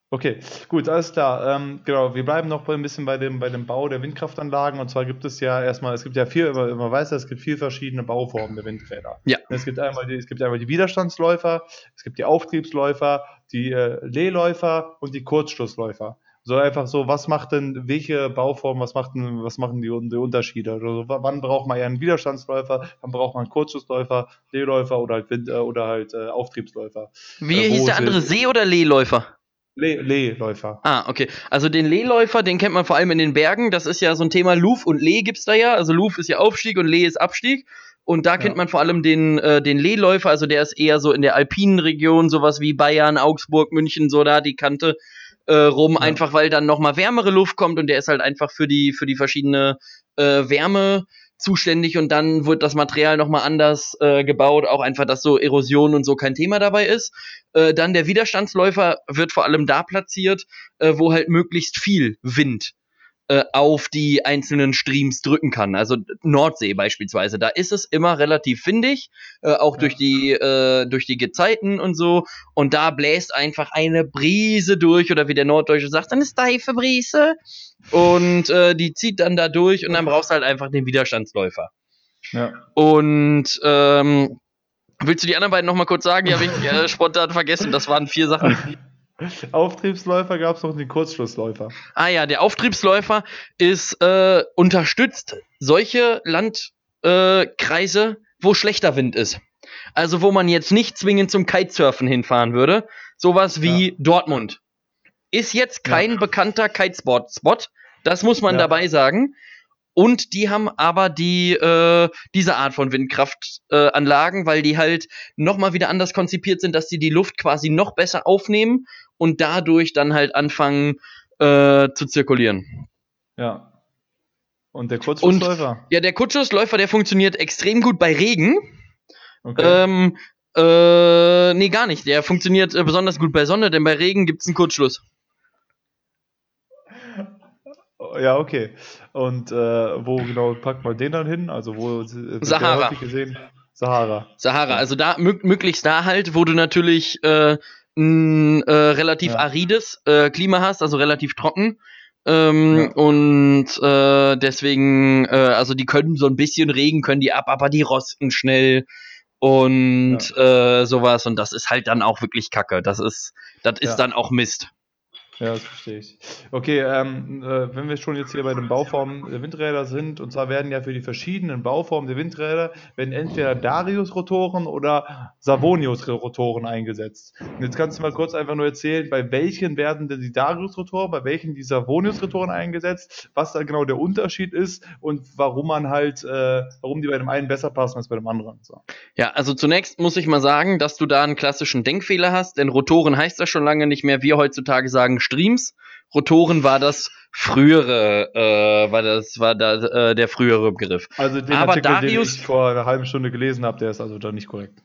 Okay, gut, alles klar. Ähm, genau, wir bleiben noch ein bisschen bei dem, bei dem Bau der Windkraftanlagen. Und zwar gibt es ja erstmal, es gibt ja vier, man man weiß ja, es gibt vier verschiedene Bauformen der Windräder. Ja. Es gibt einmal die, es gibt einmal die Widerstandsläufer, es gibt die Auftriebsläufer, die äh, Lehläufer und die Kurzschlussläufer. So einfach so, was macht denn, welche Bauform, was macht denn, was machen die, die Unterschiede? Also, wann braucht man eher einen Widerstandsläufer, wann braucht man einen Kurzschlussläufer, Lehläufer oder halt Wind, äh, oder halt äh, Auftriebsläufer? Wie Äh, hieß der andere? See- oder Lehläufer? Le Lehläufer. Ah, okay. Also den Lehläufer, den kennt man vor allem in den Bergen. Das ist ja so ein Thema. Luf und Leh gibt's da ja. Also Luf ist ja Aufstieg und Leh ist Abstieg. Und da kennt Ja. man vor allem den, äh, den Lehläufer. Also der ist eher so in der alpinen Region, sowas wie Bayern, Augsburg, München, so da die Kante äh, rum. Ja. Einfach weil dann nochmal wärmere Luft kommt und der ist halt einfach für die, für die verschiedene äh, Wärme zuständig und dann wird das Material nochmal anders äh, gebaut, auch einfach, dass so Erosion und so kein Thema dabei ist. Äh, dann der Widerstandsläufer wird vor allem da platziert, äh, wo halt möglichst viel Wind äh, auf die einzelnen Streams drücken kann. Also Nordsee beispielsweise, da ist es immer relativ windig, äh, auch Ja. durch die äh, durch die Gezeiten und so. Und da bläst einfach eine Brise durch oder wie der Norddeutsche sagt, eine steife Brise. Und äh, die zieht dann da durch und dann brauchst du halt einfach den Widerstandsläufer. Ja. Und ähm, willst du die anderen beiden noch mal kurz sagen? Die habe ich äh, spontan vergessen. Das waren vier Sachen. Auftriebsläufer gab es noch die Kurzschlussläufer. Ah ja, der Auftriebsläufer ist äh, unterstützt solche Landkreise, äh, wo schlechter Wind ist. Also wo man jetzt nicht zwingend zum Kitesurfen hinfahren würde. Sowas wie Dortmund. Ist jetzt kein bekannter Kitesport-Spot. Das muss man Ja. dabei sagen. Und die haben aber die äh, diese Art von Windkraftanlagen, äh, weil die halt noch mal wieder anders konzipiert sind, dass sie die Luft quasi noch besser aufnehmen und dadurch dann halt anfangen äh, zu zirkulieren. Ja. Und der Kurzschlussläufer? Ja, der Kurzschlussläufer, der funktioniert extrem gut bei Regen. Okay. Ähm, äh, nee, gar nicht. Der funktioniert äh, besonders gut bei Sonne, denn bei Regen gibt's einen Kurzschluss. ja, okay. Und äh, wo genau packt man den dann hin? Also wo äh, Sahara. Sahara. Sahara, also da mö möglichst da halt, wo du natürlich äh, ein äh, relativ Ja. arides äh, Klima hast, also relativ trocken. Ähm, Ja. Und äh, deswegen, äh, also die können so ein bisschen Regen, können die ab, aber die rosten schnell und äh, sowas. Und das ist halt dann auch wirklich Kacke. Das ist, das ist Ja. dann auch Mist. Ja, das verstehe ich. Okay, ähm, äh, wenn wir schon jetzt hier bei den Bauformen der Windräder sind, und zwar werden ja für die verschiedenen Bauformen der Windräder werden entweder Darius-Rotoren oder Savonius-Rotoren eingesetzt. Und jetzt kannst du mal kurz einfach nur erzählen, bei welchen werden denn die Darius-Rotoren, bei welchen die Savonius-Rotoren eingesetzt, was da genau der Unterschied ist und warum man halt, äh, warum die bei dem einen besser passen als bei dem anderen. So. Ja, also zunächst muss ich mal sagen, dass du da einen klassischen Denkfehler hast, denn Rotoren heißt das schon lange nicht mehr. Wir heutzutage sagen Streams. Rotoren war das frühere, äh, war das war da äh, der frühere Begriff. Also den Aber Artikel, Darius- den ich vor einer halben Stunde gelesen habe, der ist also da nicht korrekt.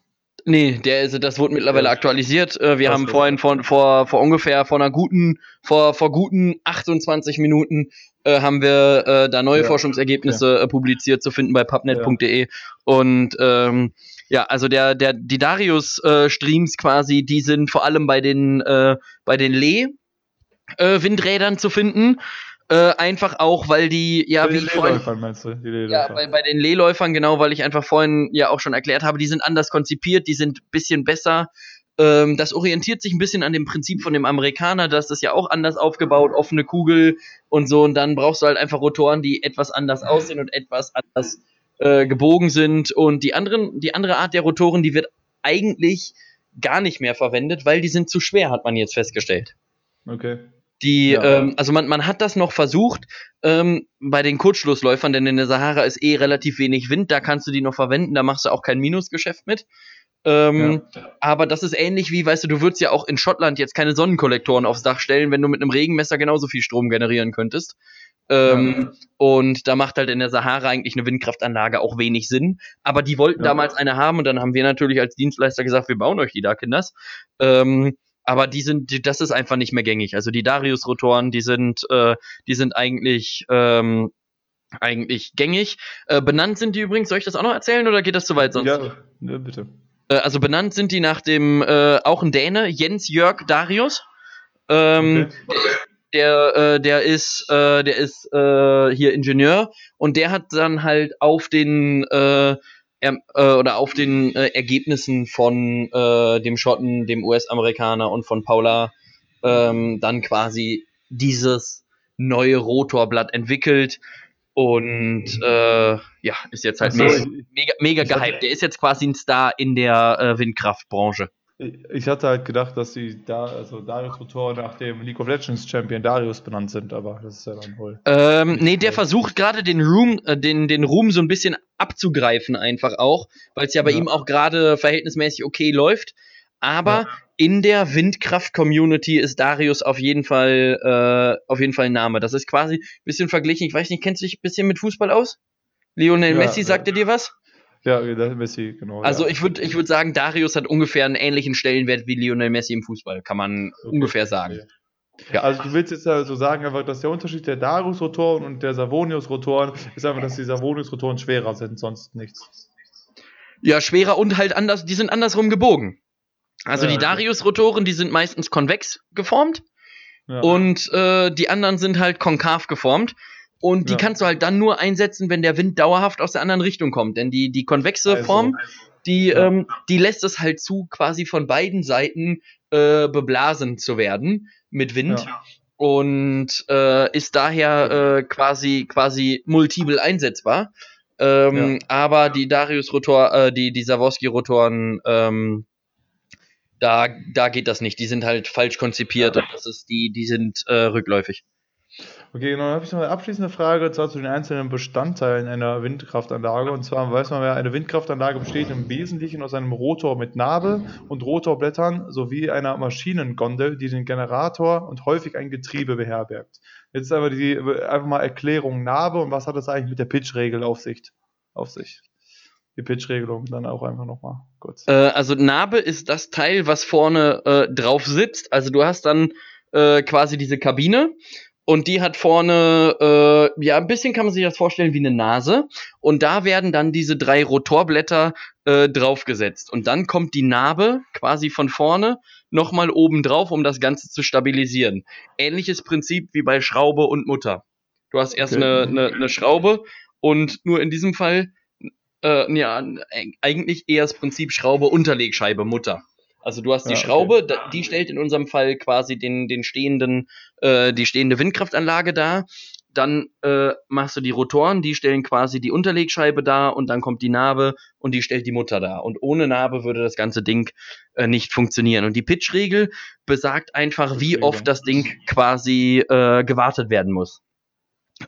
Nee, der ist, das wurde mittlerweile Ja. aktualisiert. Äh, wir Ach haben vorhin vor, vor, vor ungefähr vor einer guten, vor, vor guten 28 Minuten äh, haben wir äh, da neue Ja, Forschungsergebnisse äh, publiziert zu finden bei pubnet.de. Und ähm, ja, also der, der, die Darius-Streams quasi, die sind vor allem bei den, äh, bei den Lee-Windrädern zu finden. Äh, einfach auch, weil die, ja, Bei wie den Lehläufern meinst du? Die ja, Lehläufer. bei, bei den Lehläufern, genau, weil ich einfach vorhin ja auch schon erklärt habe, die sind anders konzipiert, die sind bisschen besser. Ähm, das orientiert sich ein bisschen an dem Prinzip von dem Amerikaner, das ist ja auch anders aufgebaut, offene Kugel und so. Und dann brauchst du halt einfach Rotoren, die etwas anders aussehen und etwas anders äh, gebogen sind. Und die anderen, die andere Art der Rotoren, die wird eigentlich gar nicht mehr verwendet, weil die sind zu schwer, hat man jetzt festgestellt. Okay. Die, Ja. ähm, also man, man hat das noch versucht ähm, bei den Kurzschlussläufern, denn in der Sahara ist eh relativ wenig Wind, da kannst du die noch verwenden, da machst du auch kein Minusgeschäft mit. Ähm, Aber das ist ähnlich wie, weißt du, du würdest ja auch in Schottland jetzt keine Sonnenkollektoren aufs Dach stellen, wenn du mit einem Regenmesser genauso viel Strom generieren könntest. Ähm, Und da macht halt in der Sahara eigentlich eine Windkraftanlage auch wenig Sinn. Aber die wollten Ja. damals eine haben und dann haben wir natürlich als Dienstleister gesagt, wir bauen euch die da, Kinders. Ähm, aber die sind, die, das ist einfach nicht mehr gängig. Also die Darius-Rotoren, die sind, äh, die sind eigentlich, ähm, eigentlich gängig. Äh, benannt sind die übrigens, soll ich das auch noch erzählen oder geht das zu weit sonst? Ja, ne, bitte. Äh, also benannt sind die nach dem, äh, auch ein Däne, Jens Jörg Darius. Ähm, Okay. der, äh, der ist, äh, der ist äh, hier Ingenieur und der hat dann halt auf den äh, er, äh, oder auf den äh, Ergebnissen von äh, dem Schotten, dem US-Amerikaner und von Paula ähm, dann quasi dieses neue Rotorblatt entwickelt und äh, ja, ist jetzt halt so, mega, mega, mega gehypt. Der ist jetzt quasi ein Star in der äh, Windkraftbranche. Ich hatte halt gedacht, dass die da, also Darius Rotor nach dem League of Legends Champion Darius benannt sind, aber das ist ja dann wohl. Ähm, nee, der versucht gerade den Ruhm, äh, den, den Ruhm so ein bisschen abzugreifen, einfach auch, weil es ja bei Ja. ihm auch gerade verhältnismäßig okay läuft. Aber Ja. in der Windkraft-Community ist Darius auf jeden Fall, äh, auf jeden Fall ein Name. Das ist quasi ein bisschen verglichen. Ich weiß nicht, kennst du dich ein bisschen mit Fußball aus? Lionel Ja, Messi, sagt er dir was? Ja, Messi, genau. Also ja. ich würde ich würd sagen, Darius hat ungefähr einen ähnlichen Stellenwert wie Lionel Messi im Fußball, kann man Okay, ungefähr sagen. okay. Ja. Also du willst jetzt also sagen, einfach, dass der Unterschied der Darius-Rotoren und der Savonius-Rotoren ist einfach, dass die Savonius-Rotoren schwerer sind, sonst nichts. Ja, schwerer und halt anders, die sind andersrum gebogen. Also Ja, die. Darius-Rotoren, die sind meistens konvex geformt Ja. und äh, die anderen sind halt konkav geformt. Und die Ja. kannst du halt dann nur einsetzen, wenn der Wind dauerhaft aus der anderen Richtung kommt. Denn die, die konvexe Also, Form, die, ja. ähm, die lässt es halt zu, quasi von beiden Seiten äh, beblasen zu werden mit Wind. Ja. Und äh, ist daher äh, quasi, quasi multiple einsetzbar. Ähm, Aber die Darius-Rotor, äh, die, die Savorsky-Rotoren, ähm, da, da geht das nicht. Die sind halt falsch konzipiert und das ist die, die sind äh, rückläufig. Okay, genau, dann habe ich noch eine abschließende Frage, und zwar zu den einzelnen Bestandteilen einer Windkraftanlage. Und zwar weiß man ja, eine Windkraftanlage besteht im Wesentlichen aus einem Rotor mit Narbe und Rotorblättern sowie einer Maschinengondel, die den Generator und häufig ein Getriebe beherbergt. Jetzt ist aber die einfach mal Erklärung Narbe und was hat das eigentlich mit der Pitchregel auf sich? Auf sich. Die Pitchregelung dann auch einfach nochmal kurz. Äh, also Narbe ist das Teil, was vorne äh, drauf sitzt. Also du hast dann äh, quasi diese Kabine und die hat vorne, äh, ja, ein bisschen kann man sich das vorstellen wie eine Nase. Und da werden dann diese drei Rotorblätter äh, draufgesetzt. Und dann kommt die Narbe quasi von vorne nochmal oben drauf, um das Ganze zu stabilisieren. Ähnliches Prinzip wie bei Schraube und Mutter. Du hast erst Okay. eine, eine, eine Schraube und nur in diesem Fall äh, ja, eigentlich eher das Prinzip Schraube, Unterlegscheibe, Mutter. Also du hast die Ja, okay. Schraube, da, die stellt in unserem Fall quasi den, den stehenden, äh, die stehende Windkraftanlage dar. Dann äh, machst du die Rotoren, die stellen quasi die Unterlegscheibe dar und dann kommt die Narbe und die stellt die Mutter dar. Und ohne Narbe würde das ganze Ding äh, nicht funktionieren. Und die Pitch-Regel besagt einfach, wie oft das Ding quasi äh, gewartet werden muss.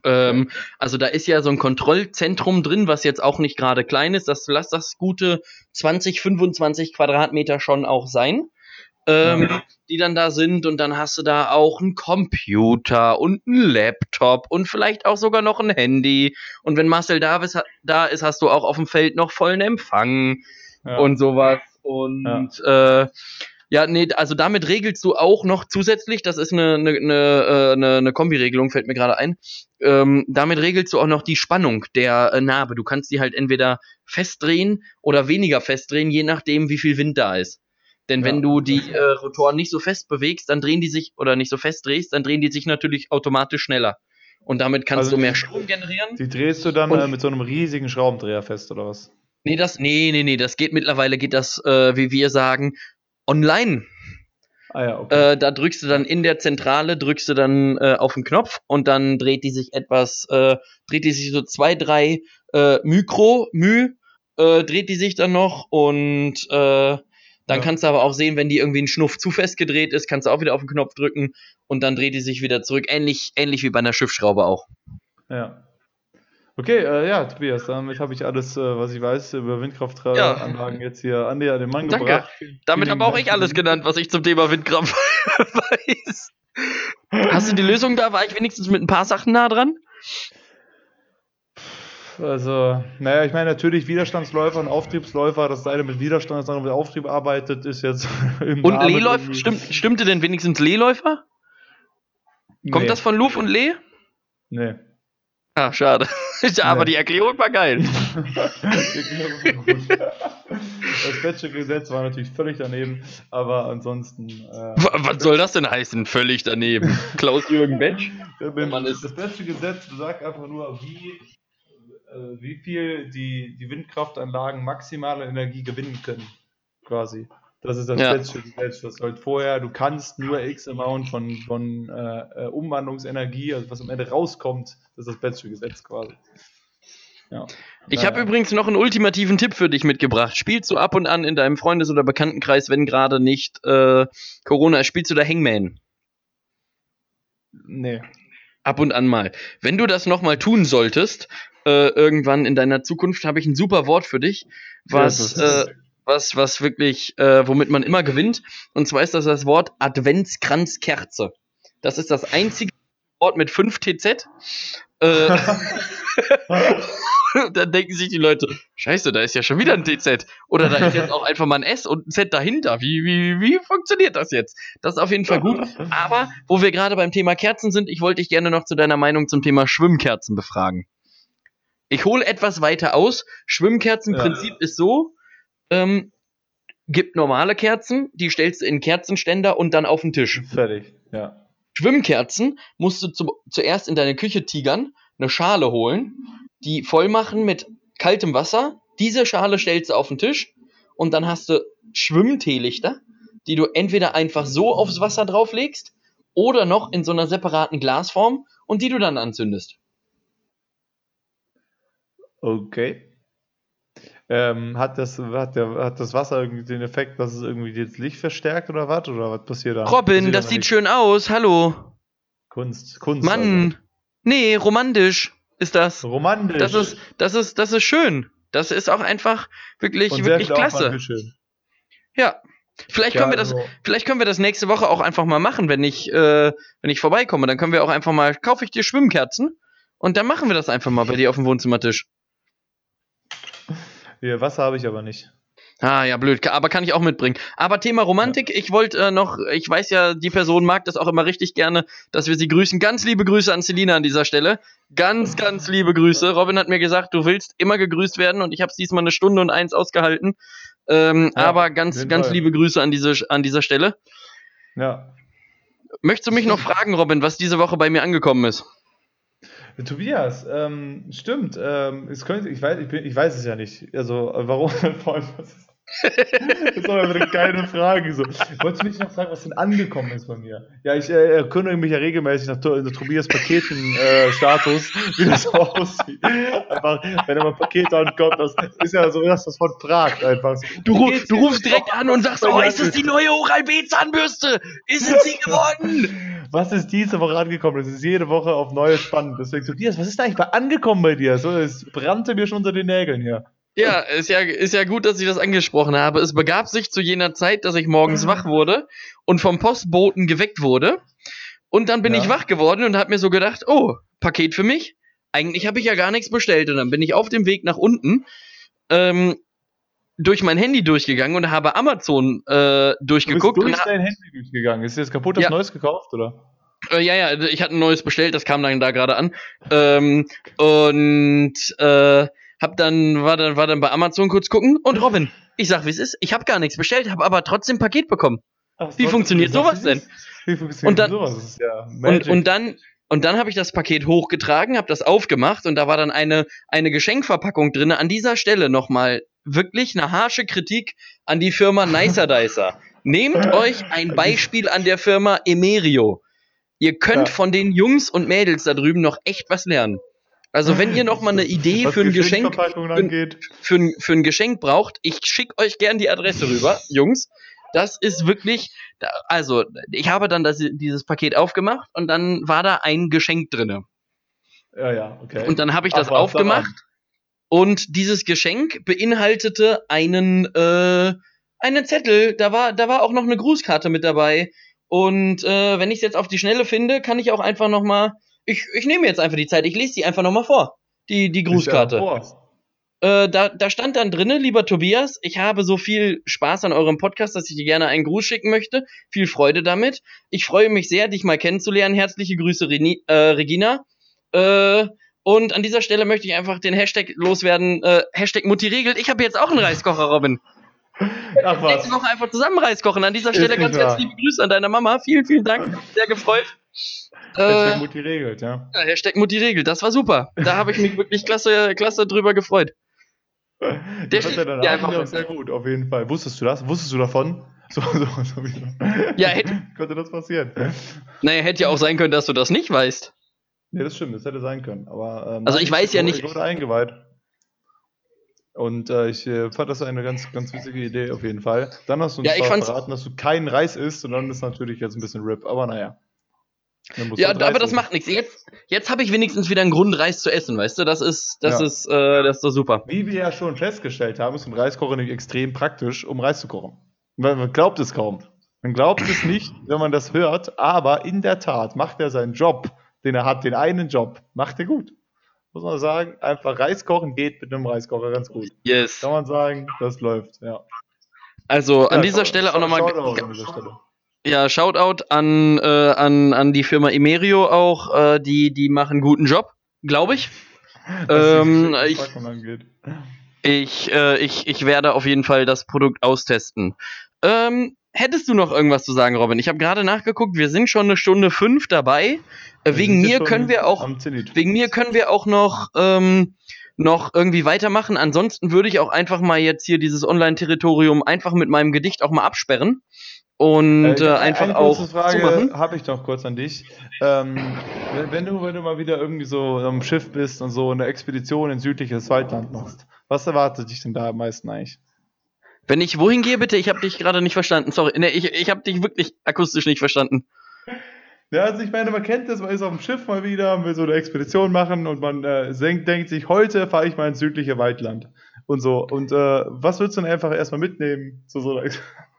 Ähm, also da ist ja so ein Kontrollzentrum drin, was jetzt auch nicht gerade klein ist. Das lass das gute 20, 25 Quadratmeter schon auch sein, ähm, Ja. die dann da sind. Und dann hast du da auch einen Computer und einen Laptop und vielleicht auch sogar noch ein Handy. Und wenn Marcel Davis da ist, hast du auch auf dem Feld noch vollen Empfang Ja. und sowas. Und äh, ja, nee, also damit regelst du auch noch zusätzlich, das ist eine, eine, eine, äh, eine, eine Kombiregelung, fällt mir gerade ein. Ähm, damit regelst du auch noch die Spannung der äh, Narbe. Du kannst die halt entweder festdrehen oder weniger festdrehen, je nachdem, wie viel Wind da ist. Denn Ja. wenn du die äh, Rotoren nicht so fest bewegst, dann drehen die sich, oder nicht so fest drehst, dann drehen die sich natürlich automatisch schneller. Und damit kannst Also du mehr Strom generieren. Die drehst du dann äh, mit so einem riesigen Schraubendreher fest, oder was? Nee, das, nee, nee, nee, das geht mittlerweile, geht das, äh, wie wir sagen, online. Ah ja, okay. Äh, da drückst du dann in der Zentrale, drückst du dann äh, auf den Knopf und dann dreht die sich etwas, äh, dreht die sich so zwei, drei äh, Mikro, Mü, äh, dreht die sich dann noch und äh, dann Ja. kannst du aber auch sehen, wenn die irgendwie ein Schnuff zu fest gedreht ist, kannst du auch wieder auf den Knopf drücken und dann dreht die sich wieder zurück. Ähnlich, ähnlich wie bei einer Schiffsschraube auch. Ja. Okay, äh, ja, Tobias, damit habe ich alles, äh, was ich weiß über Windkraftanlagen jetzt hier an, den Mann Danke. gebracht. Damit habe auch ich alles genannt, was ich zum Thema Windkraft weiß. Hast du die Lösung da? War ich wenigstens mit ein paar Sachen nah dran? Also, naja, ich meine natürlich Widerstandsläufer und Auftriebsläufer, dass der eine mit Widerstand, das andere mit Auftrieb arbeitet, ist jetzt im Und Lehläufer, stimmt, stimmte denn wenigstens Lehläufer? Kommt nee. das von Luf und Leh? Nee. Ah, schade. Aber nee. die Erklärung war geil. das Betsche Gesetz war natürlich völlig daneben, aber ansonsten. Äh, was soll das denn heißen, völlig daneben? Klaus-Jürgen Betsch? Das Betsche Gesetz besagt einfach nur, wie, äh, wie viel die, die Windkraftanlagen maximale Energie gewinnen können. Quasi. Das ist das ja. letzte Gesetz. Das halt vorher, du kannst nur X Amount von, von äh, äh, Umwandlungsenergie, also was am Ende rauskommt, das ist das beste Gesetz quasi. Ja. Ich habe übrigens noch einen ultimativen Tipp für dich mitgebracht. Spielst du ab und an in deinem Freundes- oder Bekanntenkreis, wenn gerade nicht äh, Corona ist, spielst du da Hangman? Nee. Ab und an mal. Wenn du das nochmal tun solltest, äh, irgendwann in deiner Zukunft, habe ich ein super Wort für dich, was ja, was, was wirklich, äh, womit man immer gewinnt. Und zwar ist das das Wort Adventskranzkerze. Das ist das einzige Wort mit 5 TZ. Äh, dann denken sich die Leute, scheiße, da ist ja schon wieder ein TZ. Oder da ist jetzt auch einfach mal ein S und ein Z dahinter. Wie, wie, wie funktioniert das jetzt? Das ist auf jeden Fall gut. Aber wo wir gerade beim Thema Kerzen sind, ich wollte dich gerne noch zu deiner Meinung zum Thema Schwimmkerzen befragen. Ich hole etwas weiter aus. Schwimmkerzenprinzip ja. ist so, ähm, gibt normale Kerzen, die stellst du in Kerzenständer und dann auf den Tisch. Fertig, ja. Schwimmkerzen musst du zu, zuerst in deine Küche tigern, eine Schale holen, die voll machen mit kaltem Wasser. Diese Schale stellst du auf den Tisch und dann hast du Schwimmteelichter, die du entweder einfach so aufs Wasser drauflegst oder noch in so einer separaten Glasform und die du dann anzündest. Okay. Ähm, hat, das, hat, der, hat das Wasser irgendwie den Effekt, dass es irgendwie das Licht verstärkt oder was? Oder was passiert da? Robin, das sieht schön aus. Hallo. Kunst, Kunst. Mann. Also. Nee, romantisch ist das. Romantisch. Das ist, das ist, das ist schön. Das ist auch einfach wirklich, Und wirklich klasse. Ja. Vielleicht können, ja, wir das, also. vielleicht können wir das nächste Woche auch einfach mal machen, wenn ich, äh, wenn ich vorbeikomme. Dann können wir auch einfach mal, kaufe ich dir Schwimmkerzen und dann machen wir das einfach mal bei dir auf dem Wohnzimmertisch. Hier, Wasser habe ich aber nicht. Ah, ja, blöd. Aber kann ich auch mitbringen. Aber Thema Romantik, ja. ich wollte äh, noch, ich weiß ja, die Person mag das auch immer richtig gerne, dass wir sie grüßen. Ganz liebe Grüße an Selina an dieser Stelle. Ganz, ganz liebe Grüße. Robin hat mir gesagt, du willst immer gegrüßt werden und ich habe es diesmal eine Stunde und eins ausgehalten. Ähm, ja, aber ganz, ganz liebe Grüße an, diese, an dieser Stelle. Ja. Möchtest du mich noch fragen, Robin, was diese Woche bei mir angekommen ist? Tobias, ähm, stimmt. Ähm, es könnte, ich, weiß, ich, bin, ich weiß es ja nicht. Also, warum? Vor allem, was ist das ist doch eine geile Frage. So. Wolltest du mich noch fragen, was denn angekommen ist bei mir? Ja, ich äh, erkundige mich ja regelmäßig nach, nach Tobias Paketen-Status, äh, wie das aussieht. Einfach, wenn er mal ein Paket ankommt, das ist ja so das, das von Prag einfach. Du, ru du rufst direkt an und sagst, oh, ist das die neue Oral-B-Zahnbürste? Ist es sie geworden? Was ist diese Woche angekommen? Das ist jede Woche auf neue spannend. Deswegen, Tobias, was ist da eigentlich bei angekommen bei dir? So, es brannte mir schon unter den Nägeln hier. Ja, ist ja, ist ja gut, dass ich das angesprochen habe. Es begab sich zu jener Zeit, dass ich morgens wach wurde und vom Postboten geweckt wurde. Und dann bin ja. ich wach geworden und habe mir so gedacht, oh, Paket für mich? Eigentlich habe ich ja gar nichts bestellt. Und dann bin ich auf dem Weg nach unten ähm, durch mein Handy durchgegangen und habe Amazon äh, durchgeguckt. Du bist durch dein Handy durchgegangen. Ist jetzt kaputt was ja. Neues gekauft, oder? Äh, ja, ja, ich hatte ein neues bestellt, das kam dann da gerade an. Ähm, und äh, hab dann, war dann, war dann bei Amazon kurz gucken und Robin, ich sag, wie es ist, ich habe gar nichts bestellt, habe aber trotzdem Paket bekommen. Ach, wie funktioniert sowas denn? Wie funktioniert und dann, sowas? Ja und, und dann, und dann habe ich das Paket hochgetragen, habe das aufgemacht und da war dann eine, eine Geschenkverpackung drin. An dieser Stelle nochmal wirklich eine harsche Kritik an die Firma Nicer Dicer. Nehmt euch ein Beispiel an der Firma Emerio. Ihr könnt ja. von den Jungs und Mädels da drüben noch echt was lernen. Also wenn ihr noch mal eine Idee für ein Geschenk für, für, ein, für ein Geschenk braucht, ich schicke euch gern die Adresse rüber, Jungs. Das ist wirklich, also ich habe dann das, dieses Paket aufgemacht und dann war da ein Geschenk drinne. Ja, ja, okay. Und dann habe ich das Ach, aufgemacht und dieses Geschenk beinhaltete einen, äh, einen Zettel. Da war, da war auch noch eine Grußkarte mit dabei. Und äh, wenn ich es jetzt auf die Schnelle finde, kann ich auch einfach noch mal ich, ich nehme jetzt einfach die Zeit, ich lese die einfach nochmal vor. Die, die Grußkarte. Äh, da, da stand dann drinnen, lieber Tobias, ich habe so viel Spaß an eurem Podcast, dass ich dir gerne einen Gruß schicken möchte. Viel Freude damit. Ich freue mich sehr, dich mal kennenzulernen. Herzliche Grüße, Reni, äh, Regina. Äh, und an dieser Stelle möchte ich einfach den Hashtag loswerden. Äh, Hashtag Mutti regelt. Ich habe jetzt auch einen Reiskocher, Robin. Ach was. Nächste Woche einfach zusammen Reis kochen. An dieser Stelle ganz, ganz liebe Grüße an deine Mama. Vielen, vielen Dank. Sehr gefreut. Hashtag äh, Mutti regelt, ja. ja. Hashtag Mutti regelt. Das war super. Da habe ich mich wirklich klasse, klasse drüber gefreut. Der das ja dann einfach sehr gut, auf jeden Fall. Wusstest du das? Wusstest du davon? So, so, so, ja, hätte. Könnte das passieren? Naja, hätte ja auch sein können, dass du das nicht weißt. Nee, das stimmt, das hätte sein können. Aber, ähm, also ich weiß ja nicht. Ich wurde eingeweiht. Und äh, ich äh, fand das eine ganz, ganz witzige Idee auf jeden Fall. Dann hast du uns ja, verraten, dass du keinen Reis isst und dann ist natürlich jetzt ein bisschen RIP, aber naja. Ja, halt aber das macht nichts. Jetzt, jetzt habe ich wenigstens wieder einen Grund, Reis zu essen, weißt du? Das ist, das ja. ist, äh, das ist doch super. Wie wir ja schon festgestellt haben, ist ein Reiskocher nämlich extrem praktisch, um Reis zu kochen. Man glaubt es kaum. Man glaubt es nicht, wenn man das hört, aber in der Tat macht er seinen Job, den er hat, den einen Job, macht er gut. Muss man sagen, einfach Reis kochen geht mit einem Reiskocher ganz gut. Yes. Kann man sagen, das läuft, ja. Also an ja, dieser Stelle auch nochmal. Ja, Shoutout an, äh, an, an die Firma Imerio auch. Äh, die, die machen guten Job, glaube ich. ähm, ich, ich, äh, ich, ich werde auf jeden Fall das Produkt austesten. Ähm, hättest du noch irgendwas zu sagen, Robin? Ich habe gerade nachgeguckt, wir sind schon eine Stunde fünf dabei. Äh, wegen mir können wir auch, wegen mir können wir auch noch, ähm, noch irgendwie weitermachen. Ansonsten würde ich auch einfach mal jetzt hier dieses Online-Territorium einfach mit meinem Gedicht auch mal absperren und äh, äh einfach eine auch Frage habe ich noch kurz an dich. Ähm, wenn, du, wenn du mal wieder irgendwie so am Schiff bist und so eine Expedition in südliches Waldland machst, was erwartet dich denn da am meisten eigentlich? Wenn ich wohin gehe, bitte, ich habe dich gerade nicht verstanden. Sorry, nee, ich, ich habe dich wirklich akustisch nicht verstanden. Ja, also ich meine, man kennt das, man ist auf dem Schiff mal wieder, will so eine Expedition machen und man äh, denkt, denkt sich, heute fahre ich mal ins südliche Waldland und so. Und äh, was würdest du denn einfach erstmal mitnehmen zu so einer Expedition?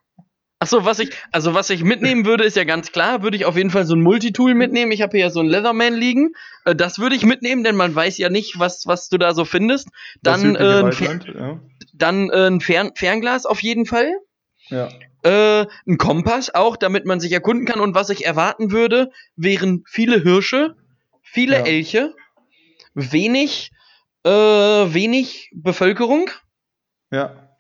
Achso, was ich, also was ich mitnehmen würde, ist ja ganz klar, würde ich auf jeden Fall so ein Multitool mitnehmen. Ich habe hier ja so ein Leatherman liegen. Äh, das würde ich mitnehmen, denn man weiß ja nicht, was, was du da so findest. Dann, äh, ein, Fer ja. Dann äh, ein Fern Fernglas auf jeden Fall. Ja. Äh, ein Kompass auch, damit man sich erkunden kann. Und was ich erwarten würde, wären viele Hirsche, viele ja. Elche, wenig, äh, wenig Bevölkerung. Ja.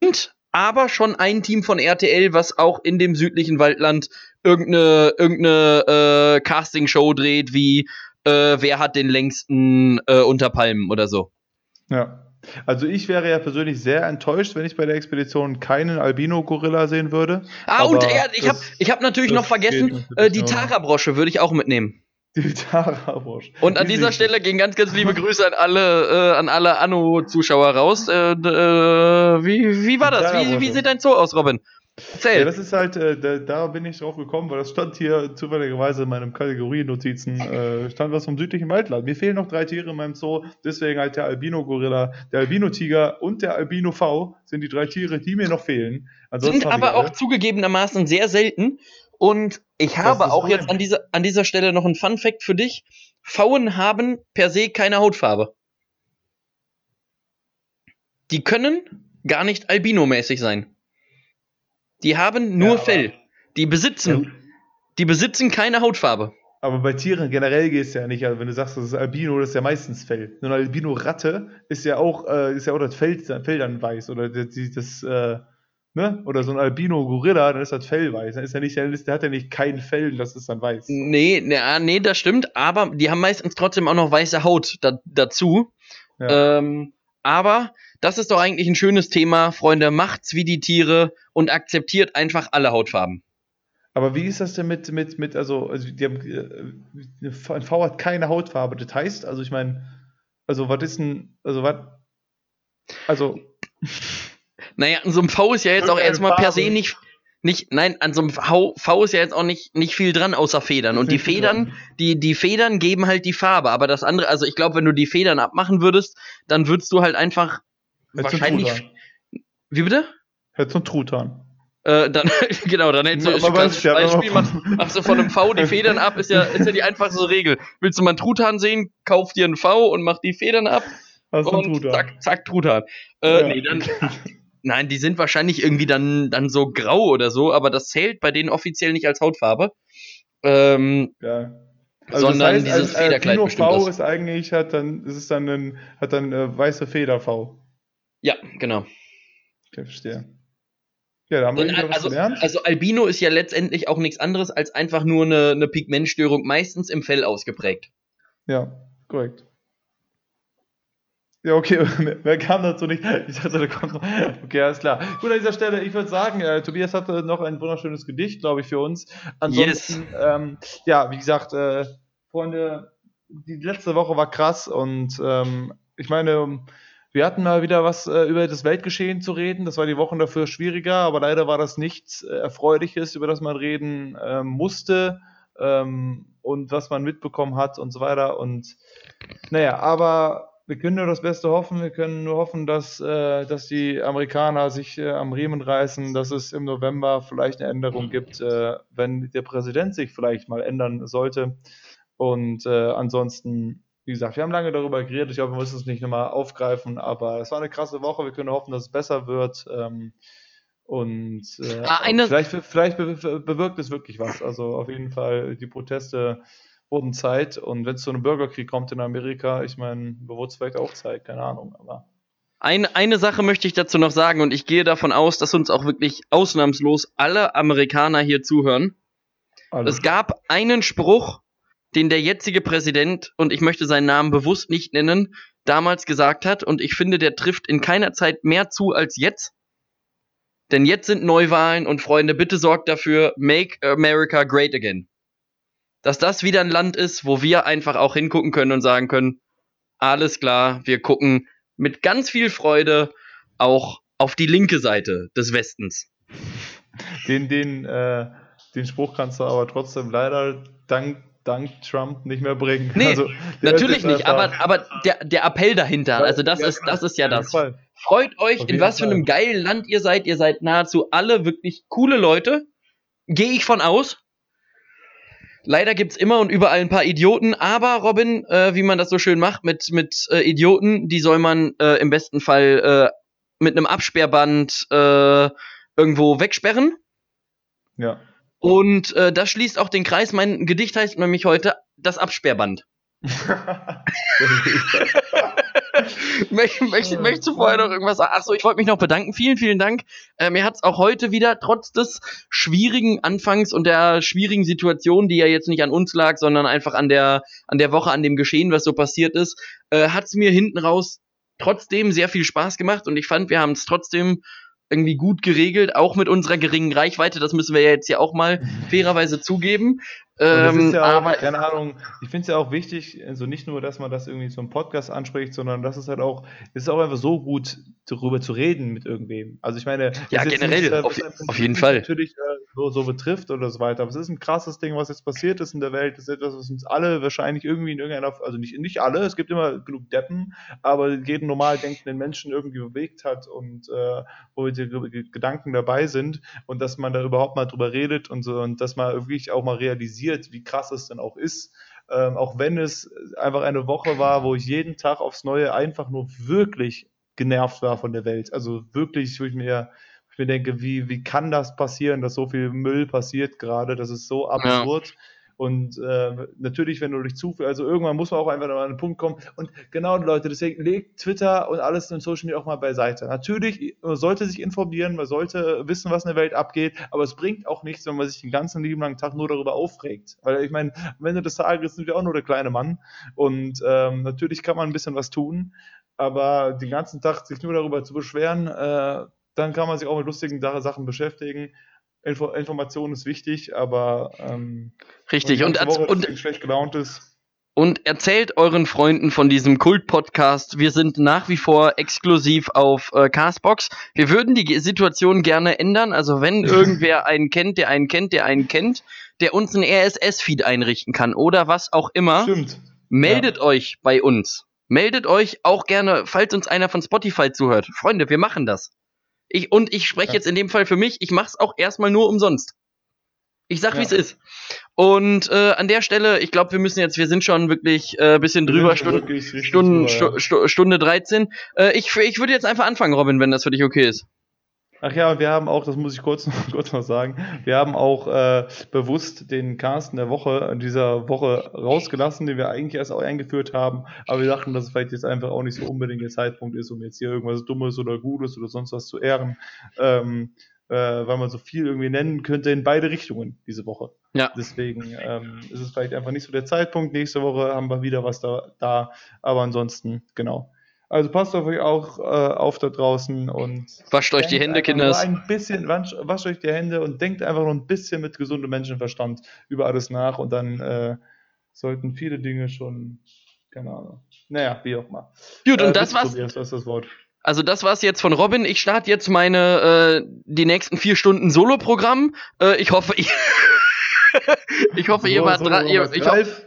Und aber schon ein Team von RTL, was auch in dem südlichen Waldland irgendeine, irgendeine äh, Castingshow dreht, wie äh, wer hat den längsten äh, unter Palmen oder so. Ja. Also ich wäre ja persönlich sehr enttäuscht, wenn ich bei der Expedition keinen Albino-Gorilla sehen würde. Ah, und ja, ich habe ich hab natürlich noch vergessen, äh, die Tara-Brosche würde ich auch mitnehmen. Die Tara-Brosche. Und an dieser Stelle gehen ganz, ganz liebe Grüße an alle, äh, an alle Anno-Zuschauer raus. Äh, äh, wie, wie war das? Wie, wie sieht dein Zoo aus, Robin? Erzähl. Ja, das ist halt, äh, da, da, bin ich drauf gekommen, weil das stand hier zufälligerweise in meinem Kategoriennotizen, äh, stand was vom südlichen Waldland. Mir fehlen noch drei Tiere in meinem Zoo, deswegen halt der Albino-Gorilla, der Albino-Tiger und der Albino-V sind die drei Tiere, die mir noch fehlen. Ansonsten sind aber auch zugegebenermaßen sehr selten. Und ich habe auch jetzt an dieser, an dieser Stelle noch ein Fun Fact für dich. Pfauen haben per se keine Hautfarbe. Die können gar nicht albinomäßig sein. Die haben nur ja, Fell. Die besitzen, ja. die besitzen keine Hautfarbe. Aber bei Tieren generell geht es ja nicht. Also wenn du sagst, das ist Albino, das ist ja meistens Fell. Eine Albino-Ratte ist ja auch, äh, ist ja auch das Fell, Fell dann weiß. Oder das, das äh, ne? Oder so ein Albino-Gorilla, dann ist das Fell weiß. Dann ist er nicht, der hat ja nicht kein Fell, das ist dann weiß. Nee, nee, ah, nee, das stimmt. Aber die haben meistens trotzdem auch noch weiße Haut da, dazu. Ja. Ähm, aber das ist doch eigentlich ein schönes Thema, Freunde. Macht's wie die Tiere und akzeptiert einfach alle Hautfarben. Aber wie ist das denn mit, mit, mit also, also die haben, äh, ein V hat keine Hautfarbe. Das heißt, also ich meine, also was ist denn, also was, also. Naja, an so einem V ist ja jetzt auch erstmal per se nicht, nicht, nein, an so einem v, v, ist ja jetzt auch nicht, nicht viel dran außer Federn. Und die Federn, die, die Federn geben halt die Farbe. Aber das andere, also ich glaube, wenn du die Federn abmachen würdest, dann würdest du halt einfach wahrscheinlich. Wie bitte? Hättest du einen Truthahn. Äh, dann, genau, dann hältst du weiß, klassisches ja, Beispiel, man- machst, du von einem V die Federn ab, ist ja, ist ja die einfachste Regel. Willst du mal einen Truthahn sehen, kauf dir einen V und mach die Federn ab Hast und Truthahn? zack, zack, Truthahn. Äh, Ja. nee, dann, nein, die sind wahrscheinlich irgendwie dann, dann so grau oder so, aber das zählt bei denen offiziell nicht als Hautfarbe. Ähm, Ja. Sondern dieses Federkleid Albino bestimmt V das. ist eigentlich, hat dann, ist es dann ein, hat dann äh, weiße Feder V. ja, genau. Okay, verstehe. Ja, da haben wir wieder was also, gelernt. also Albino ist ja letztendlich auch nichts anderes als einfach nur eine, eine Pigmentstörung, meistens im Fell ausgeprägt. Ja, korrekt. Ja, okay, mehr, kam dazu nicht. Ich dachte, da kommt noch. Okay, alles klar. Gut, an dieser Stelle, ich würde sagen, äh, Tobias hatte noch ein wunderschönes Gedicht, glaube ich, für uns. Ansonsten, ähm, ja, wie gesagt, äh, Freunde, die letzte Woche war krass und ähm, ich meine, wir hatten mal wieder was äh, über das Weltgeschehen zu reden. Das war die Wochen dafür schwieriger, aber leider war das nichts äh, Erfreuliches, über das man reden ähm, musste ähm, und was man mitbekommen hat und so weiter. Und naja, aber wir können nur das Beste hoffen. Wir können nur hoffen, dass, äh, dass die Amerikaner sich äh, am Riemen reißen, dass es im November vielleicht eine Änderung gibt, äh, wenn der Präsident sich vielleicht mal ändern sollte. Und äh, ansonsten, wie gesagt, wir haben lange darüber geredet. Ich hoffe, wir müssen es nicht nochmal aufgreifen, aber es war eine krasse Woche. Wir können hoffen, dass es besser wird. Ähm, und äh, Ah, eine- vielleicht, vielleicht be be bewirkt es wirklich was. Also auf jeden Fall, die Proteste wurden Zeit. Und wenn es zu einem Bürgerkrieg kommt in Amerika, ich meine, wurde es vielleicht auch Zeit, keine Ahnung. Aber Eine, eine Sache möchte ich dazu noch sagen und ich gehe davon aus, dass uns auch wirklich ausnahmslos alle Amerikaner hier zuhören. alles Es gab einen Spruch, den der jetzige Präsident, und ich möchte seinen Namen bewusst nicht nennen, damals gesagt hat, und ich finde, der trifft in keiner Zeit mehr zu als jetzt. Denn jetzt sind Neuwahlen und Freunde, bitte sorgt dafür, make America great again. Dass das wieder ein Land ist, wo wir einfach auch hingucken können und sagen können, alles klar, wir gucken mit ganz viel Freude auch auf die linke Seite des Westens. den, den, äh, den Spruch kannst du aber trotzdem leider dank, dank Trump nicht mehr bringen. Nee, Also, Natürlich nicht, aber, aber der, der Appell dahinter, also das ist, das ist ja das. Fall. Freut euch, in was für einem geilen Land ihr seid. Ihr seid nahezu alle wirklich coole Leute. Gehe ich von aus. Leider gibt's immer und überall ein paar Idioten, aber Robin, äh, wie man das so schön macht mit, mit äh, Idioten, die soll man äh, im besten Fall äh, mit einem Absperrband äh, irgendwo wegsperren. Ja. Und äh, das schließt auch den Kreis. Mein Gedicht heißt nämlich heute das Absperrband. Möcht, möcht, möchtest du vorher noch irgendwas sagen? Achso, ich wollte mich noch bedanken. Vielen, vielen Dank. Äh, mir hat es auch heute wieder, trotz des schwierigen Anfangs und der schwierigen Situation, die ja jetzt nicht an uns lag, sondern einfach an der, an der Woche, an dem Geschehen, was so passiert ist, äh, hat es mir hinten raus trotzdem sehr viel Spaß gemacht und ich fand, wir haben es trotzdem irgendwie gut geregelt, auch mit unserer geringen Reichweite. Das müssen wir ja jetzt ja auch mal fairerweise zugeben. Ähm, ja auch, aber keine Ahnung, ich finde es ja auch wichtig, also nicht nur, dass man das irgendwie so im Podcast anspricht, sondern das ist halt auch, es ist auch einfach so gut, darüber zu reden mit irgendwem. Also ich meine, Ja, generell, nichts, äh, auf- auf jeden Fall. Natürlich äh, so, so betrifft oder so weiter. Aber es ist ein krasses Ding, was jetzt passiert ist in der Welt. Das ist etwas, was uns alle wahrscheinlich irgendwie in irgendeiner, also nicht, nicht alle, es gibt immer genug Deppen, aber jeden normal denkenden Menschen irgendwie bewegt hat und äh, wo die Ge- Gedanken dabei sind und dass man da überhaupt mal drüber redet und so und dass man wirklich auch mal realisiert, wie krass es denn auch ist. Ähm, auch wenn es einfach eine Woche war, wo ich jeden Tag aufs Neue einfach nur wirklich genervt war von der Welt. Also wirklich, wo ich mir, wo ich mir denke, wie, wie kann das passieren, dass so viel Müll passiert gerade? Das ist so absurd. Und äh, natürlich, wenn du dich zu also irgendwann muss man auch einfach an einen Punkt kommen. Und genau, Leute, deswegen legt Twitter und alles in Social Media auch mal beiseite. Natürlich, man sollte sich informieren, man sollte wissen, was in der Welt abgeht, aber es bringt auch nichts, wenn man sich den ganzen lieben langen Tag nur darüber aufregt. Weil ich meine, am Ende des Tages sind wir auch nur der kleine Mann. Und ähm, natürlich kann man ein bisschen was tun, aber den ganzen Tag sich nur darüber zu beschweren, äh, dann kann man sich auch mit lustigen Sa- Sachen beschäftigen. Info Information ist wichtig, aber ähm, richtig. Und, Woche und, schlecht gelaunt ist. Und erzählt euren Freunden von diesem Kult-Podcast. Wir sind nach wie vor exklusiv auf äh, Castbox. Wir würden die Situation gerne ändern. Also wenn irgendwer einen kennt, der einen kennt, der einen kennt, der uns einen RSS-Feed einrichten kann oder was auch immer, Stimmt. meldet euch bei uns. Meldet euch auch gerne, falls uns einer von Spotify zuhört. Freunde, wir machen das. Ich, und ich spreche Ja. jetzt in dem Fall für mich, ich mache es auch erstmal nur umsonst. Ich sag, Ja. wie es ist. Und äh, an der Stelle, ich glaube, wir müssen jetzt, wir sind schon wirklich ein äh, bisschen drüber, Stunden, Stunden, drüber, ja. Stu, Stu, Stunde 13. Äh, ich, ich würde jetzt einfach anfangen, Robin, wenn das für dich okay ist. Ach ja, wir haben auch, das muss ich kurz, kurz noch sagen, wir haben auch äh, bewusst den Carsten der Woche in dieser Woche rausgelassen, den wir eigentlich erst auch eingeführt haben, aber wir dachten, dass es vielleicht jetzt einfach auch nicht so unbedingt der Zeitpunkt ist, um jetzt hier irgendwas Dummes oder Gutes oder sonst was zu ehren, ähm, äh, weil man so viel irgendwie nennen könnte in beide Richtungen diese Woche. Ja. Deswegen ähm, ist es vielleicht einfach nicht so der Zeitpunkt. Nächste Woche haben wir wieder was da, da aber ansonsten, genau. Also passt auf euch auch äh, auf da draußen und Wascht euch die Hände, Kinders. Ein bisschen, wasch, wascht euch die Hände und denkt einfach nur ein bisschen mit gesundem Menschenverstand über alles nach und dann äh, sollten viele Dinge schon, keine Ahnung. Naja, wie auch immer. Gut, Äh, und das bitte, war's. Tobias, was ist das Wort? Also das war's jetzt von Robin. Ich starte jetzt meine äh, die nächsten vier Stunden Solo-Programm. Äh, ich hoffe, ich, ich hoffe, ihr wart dran. Ihr, ich, ho Ralf?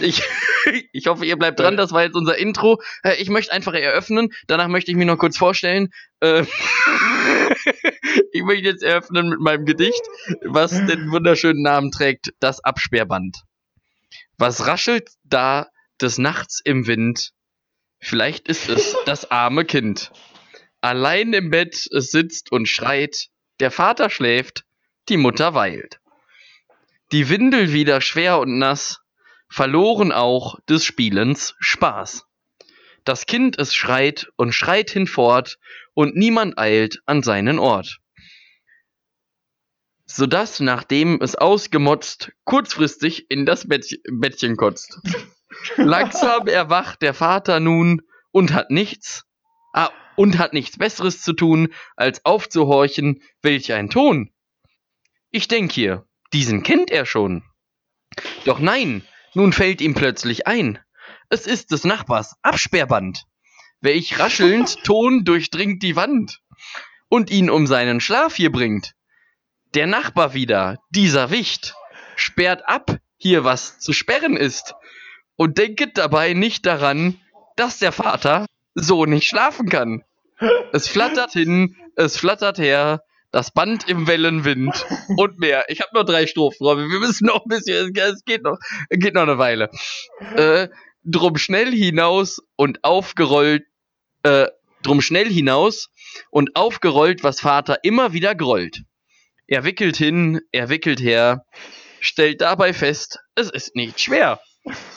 ich, ich hoffe, ihr bleibt dran. Das war jetzt unser Intro. Äh, ich möchte einfach eröffnen. Danach möchte ich mich noch kurz vorstellen. Äh, ich möchte jetzt eröffnen mit meinem Gedicht, was den wunderschönen Namen trägt: Das Absperrband. Was raschelt da des Nachts im Wind? Vielleicht ist es das arme Kind. Allein im Bett es sitzt und schreit, der Vater schläft, die Mutter weilt. Die Windel wieder schwer und nass, verloren auch des Spielens Spaß. Das Kind es schreit und schreit hinfort, und niemand eilt an seinen Ort. So dass, nachdem es ausgemotzt, kurzfristig in das Bett Bettchen kotzt. Langsam erwacht der Vater nun und hat nichts, ah, und hat nichts Besseres zu tun, als aufzuhorchen, welch ein Ton. Ich denk hier, diesen kennt er schon. Doch nein, nun fällt ihm plötzlich ein, es ist des Nachbars Absperrband. Welch raschelnd Ton durchdringt die Wand und ihn um seinen Schlaf hier bringt. Der Nachbar wieder, dieser Wicht, sperrt ab, hier was zu sperren ist, und denket dabei nicht daran, dass der Vater so nicht schlafen kann. Es flattert hin, es flattert her, das Band im Wellenwind und mehr. Ich habe noch drei Strophen, Robin. Wir müssen noch ein bisschen, es geht noch, geht noch eine Weile. Äh, drum schnell hinaus und aufgerollt, äh, drum schnell hinaus und aufgerollt, was Vater immer wieder grollt. Er wickelt hin, er wickelt her, stellt dabei fest, es ist nicht schwer.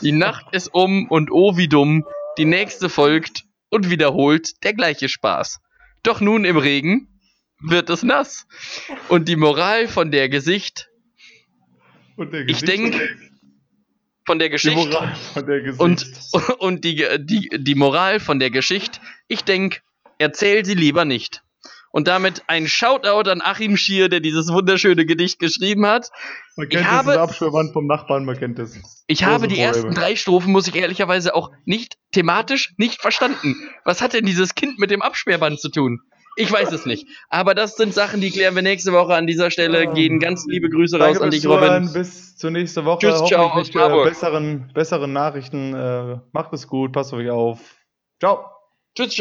Die Nacht ist um und oh wie dumm, die nächste folgt und wiederholt der gleiche Spaß. Doch nun im Regen wird es nass. Und die Moral von der Gesicht, Und der ich Gesicht- denke, von der die Geschichte Moral von der Gesicht. und, und die, die, die Moral von der Geschichte, ich denke, erzähl sie lieber nicht. Und damit ein Shoutout an Achim Schier, der dieses wunderschöne Gedicht geschrieben hat. man ich kennt das, habe- das vom Nachbarn, man kennt das. Ich habe die Probleme. ersten drei Strophen, muss ich ehrlicherweise auch nicht thematisch nicht verstanden. Was hat denn dieses Kind mit dem Absperrband zu tun? Ich weiß es nicht. Aber das sind Sachen, die klären wir nächste Woche an dieser Stelle. Ja. Gehen ganz liebe Grüße raus Danke an dich, Robin. Bis zur nächsten Woche. Tschüss, ciao aus mit äh, Marburg. besseren, besseren Nachrichten. Äh, macht es gut, passt auf euch auf. Ciao. Tschüss, ciao.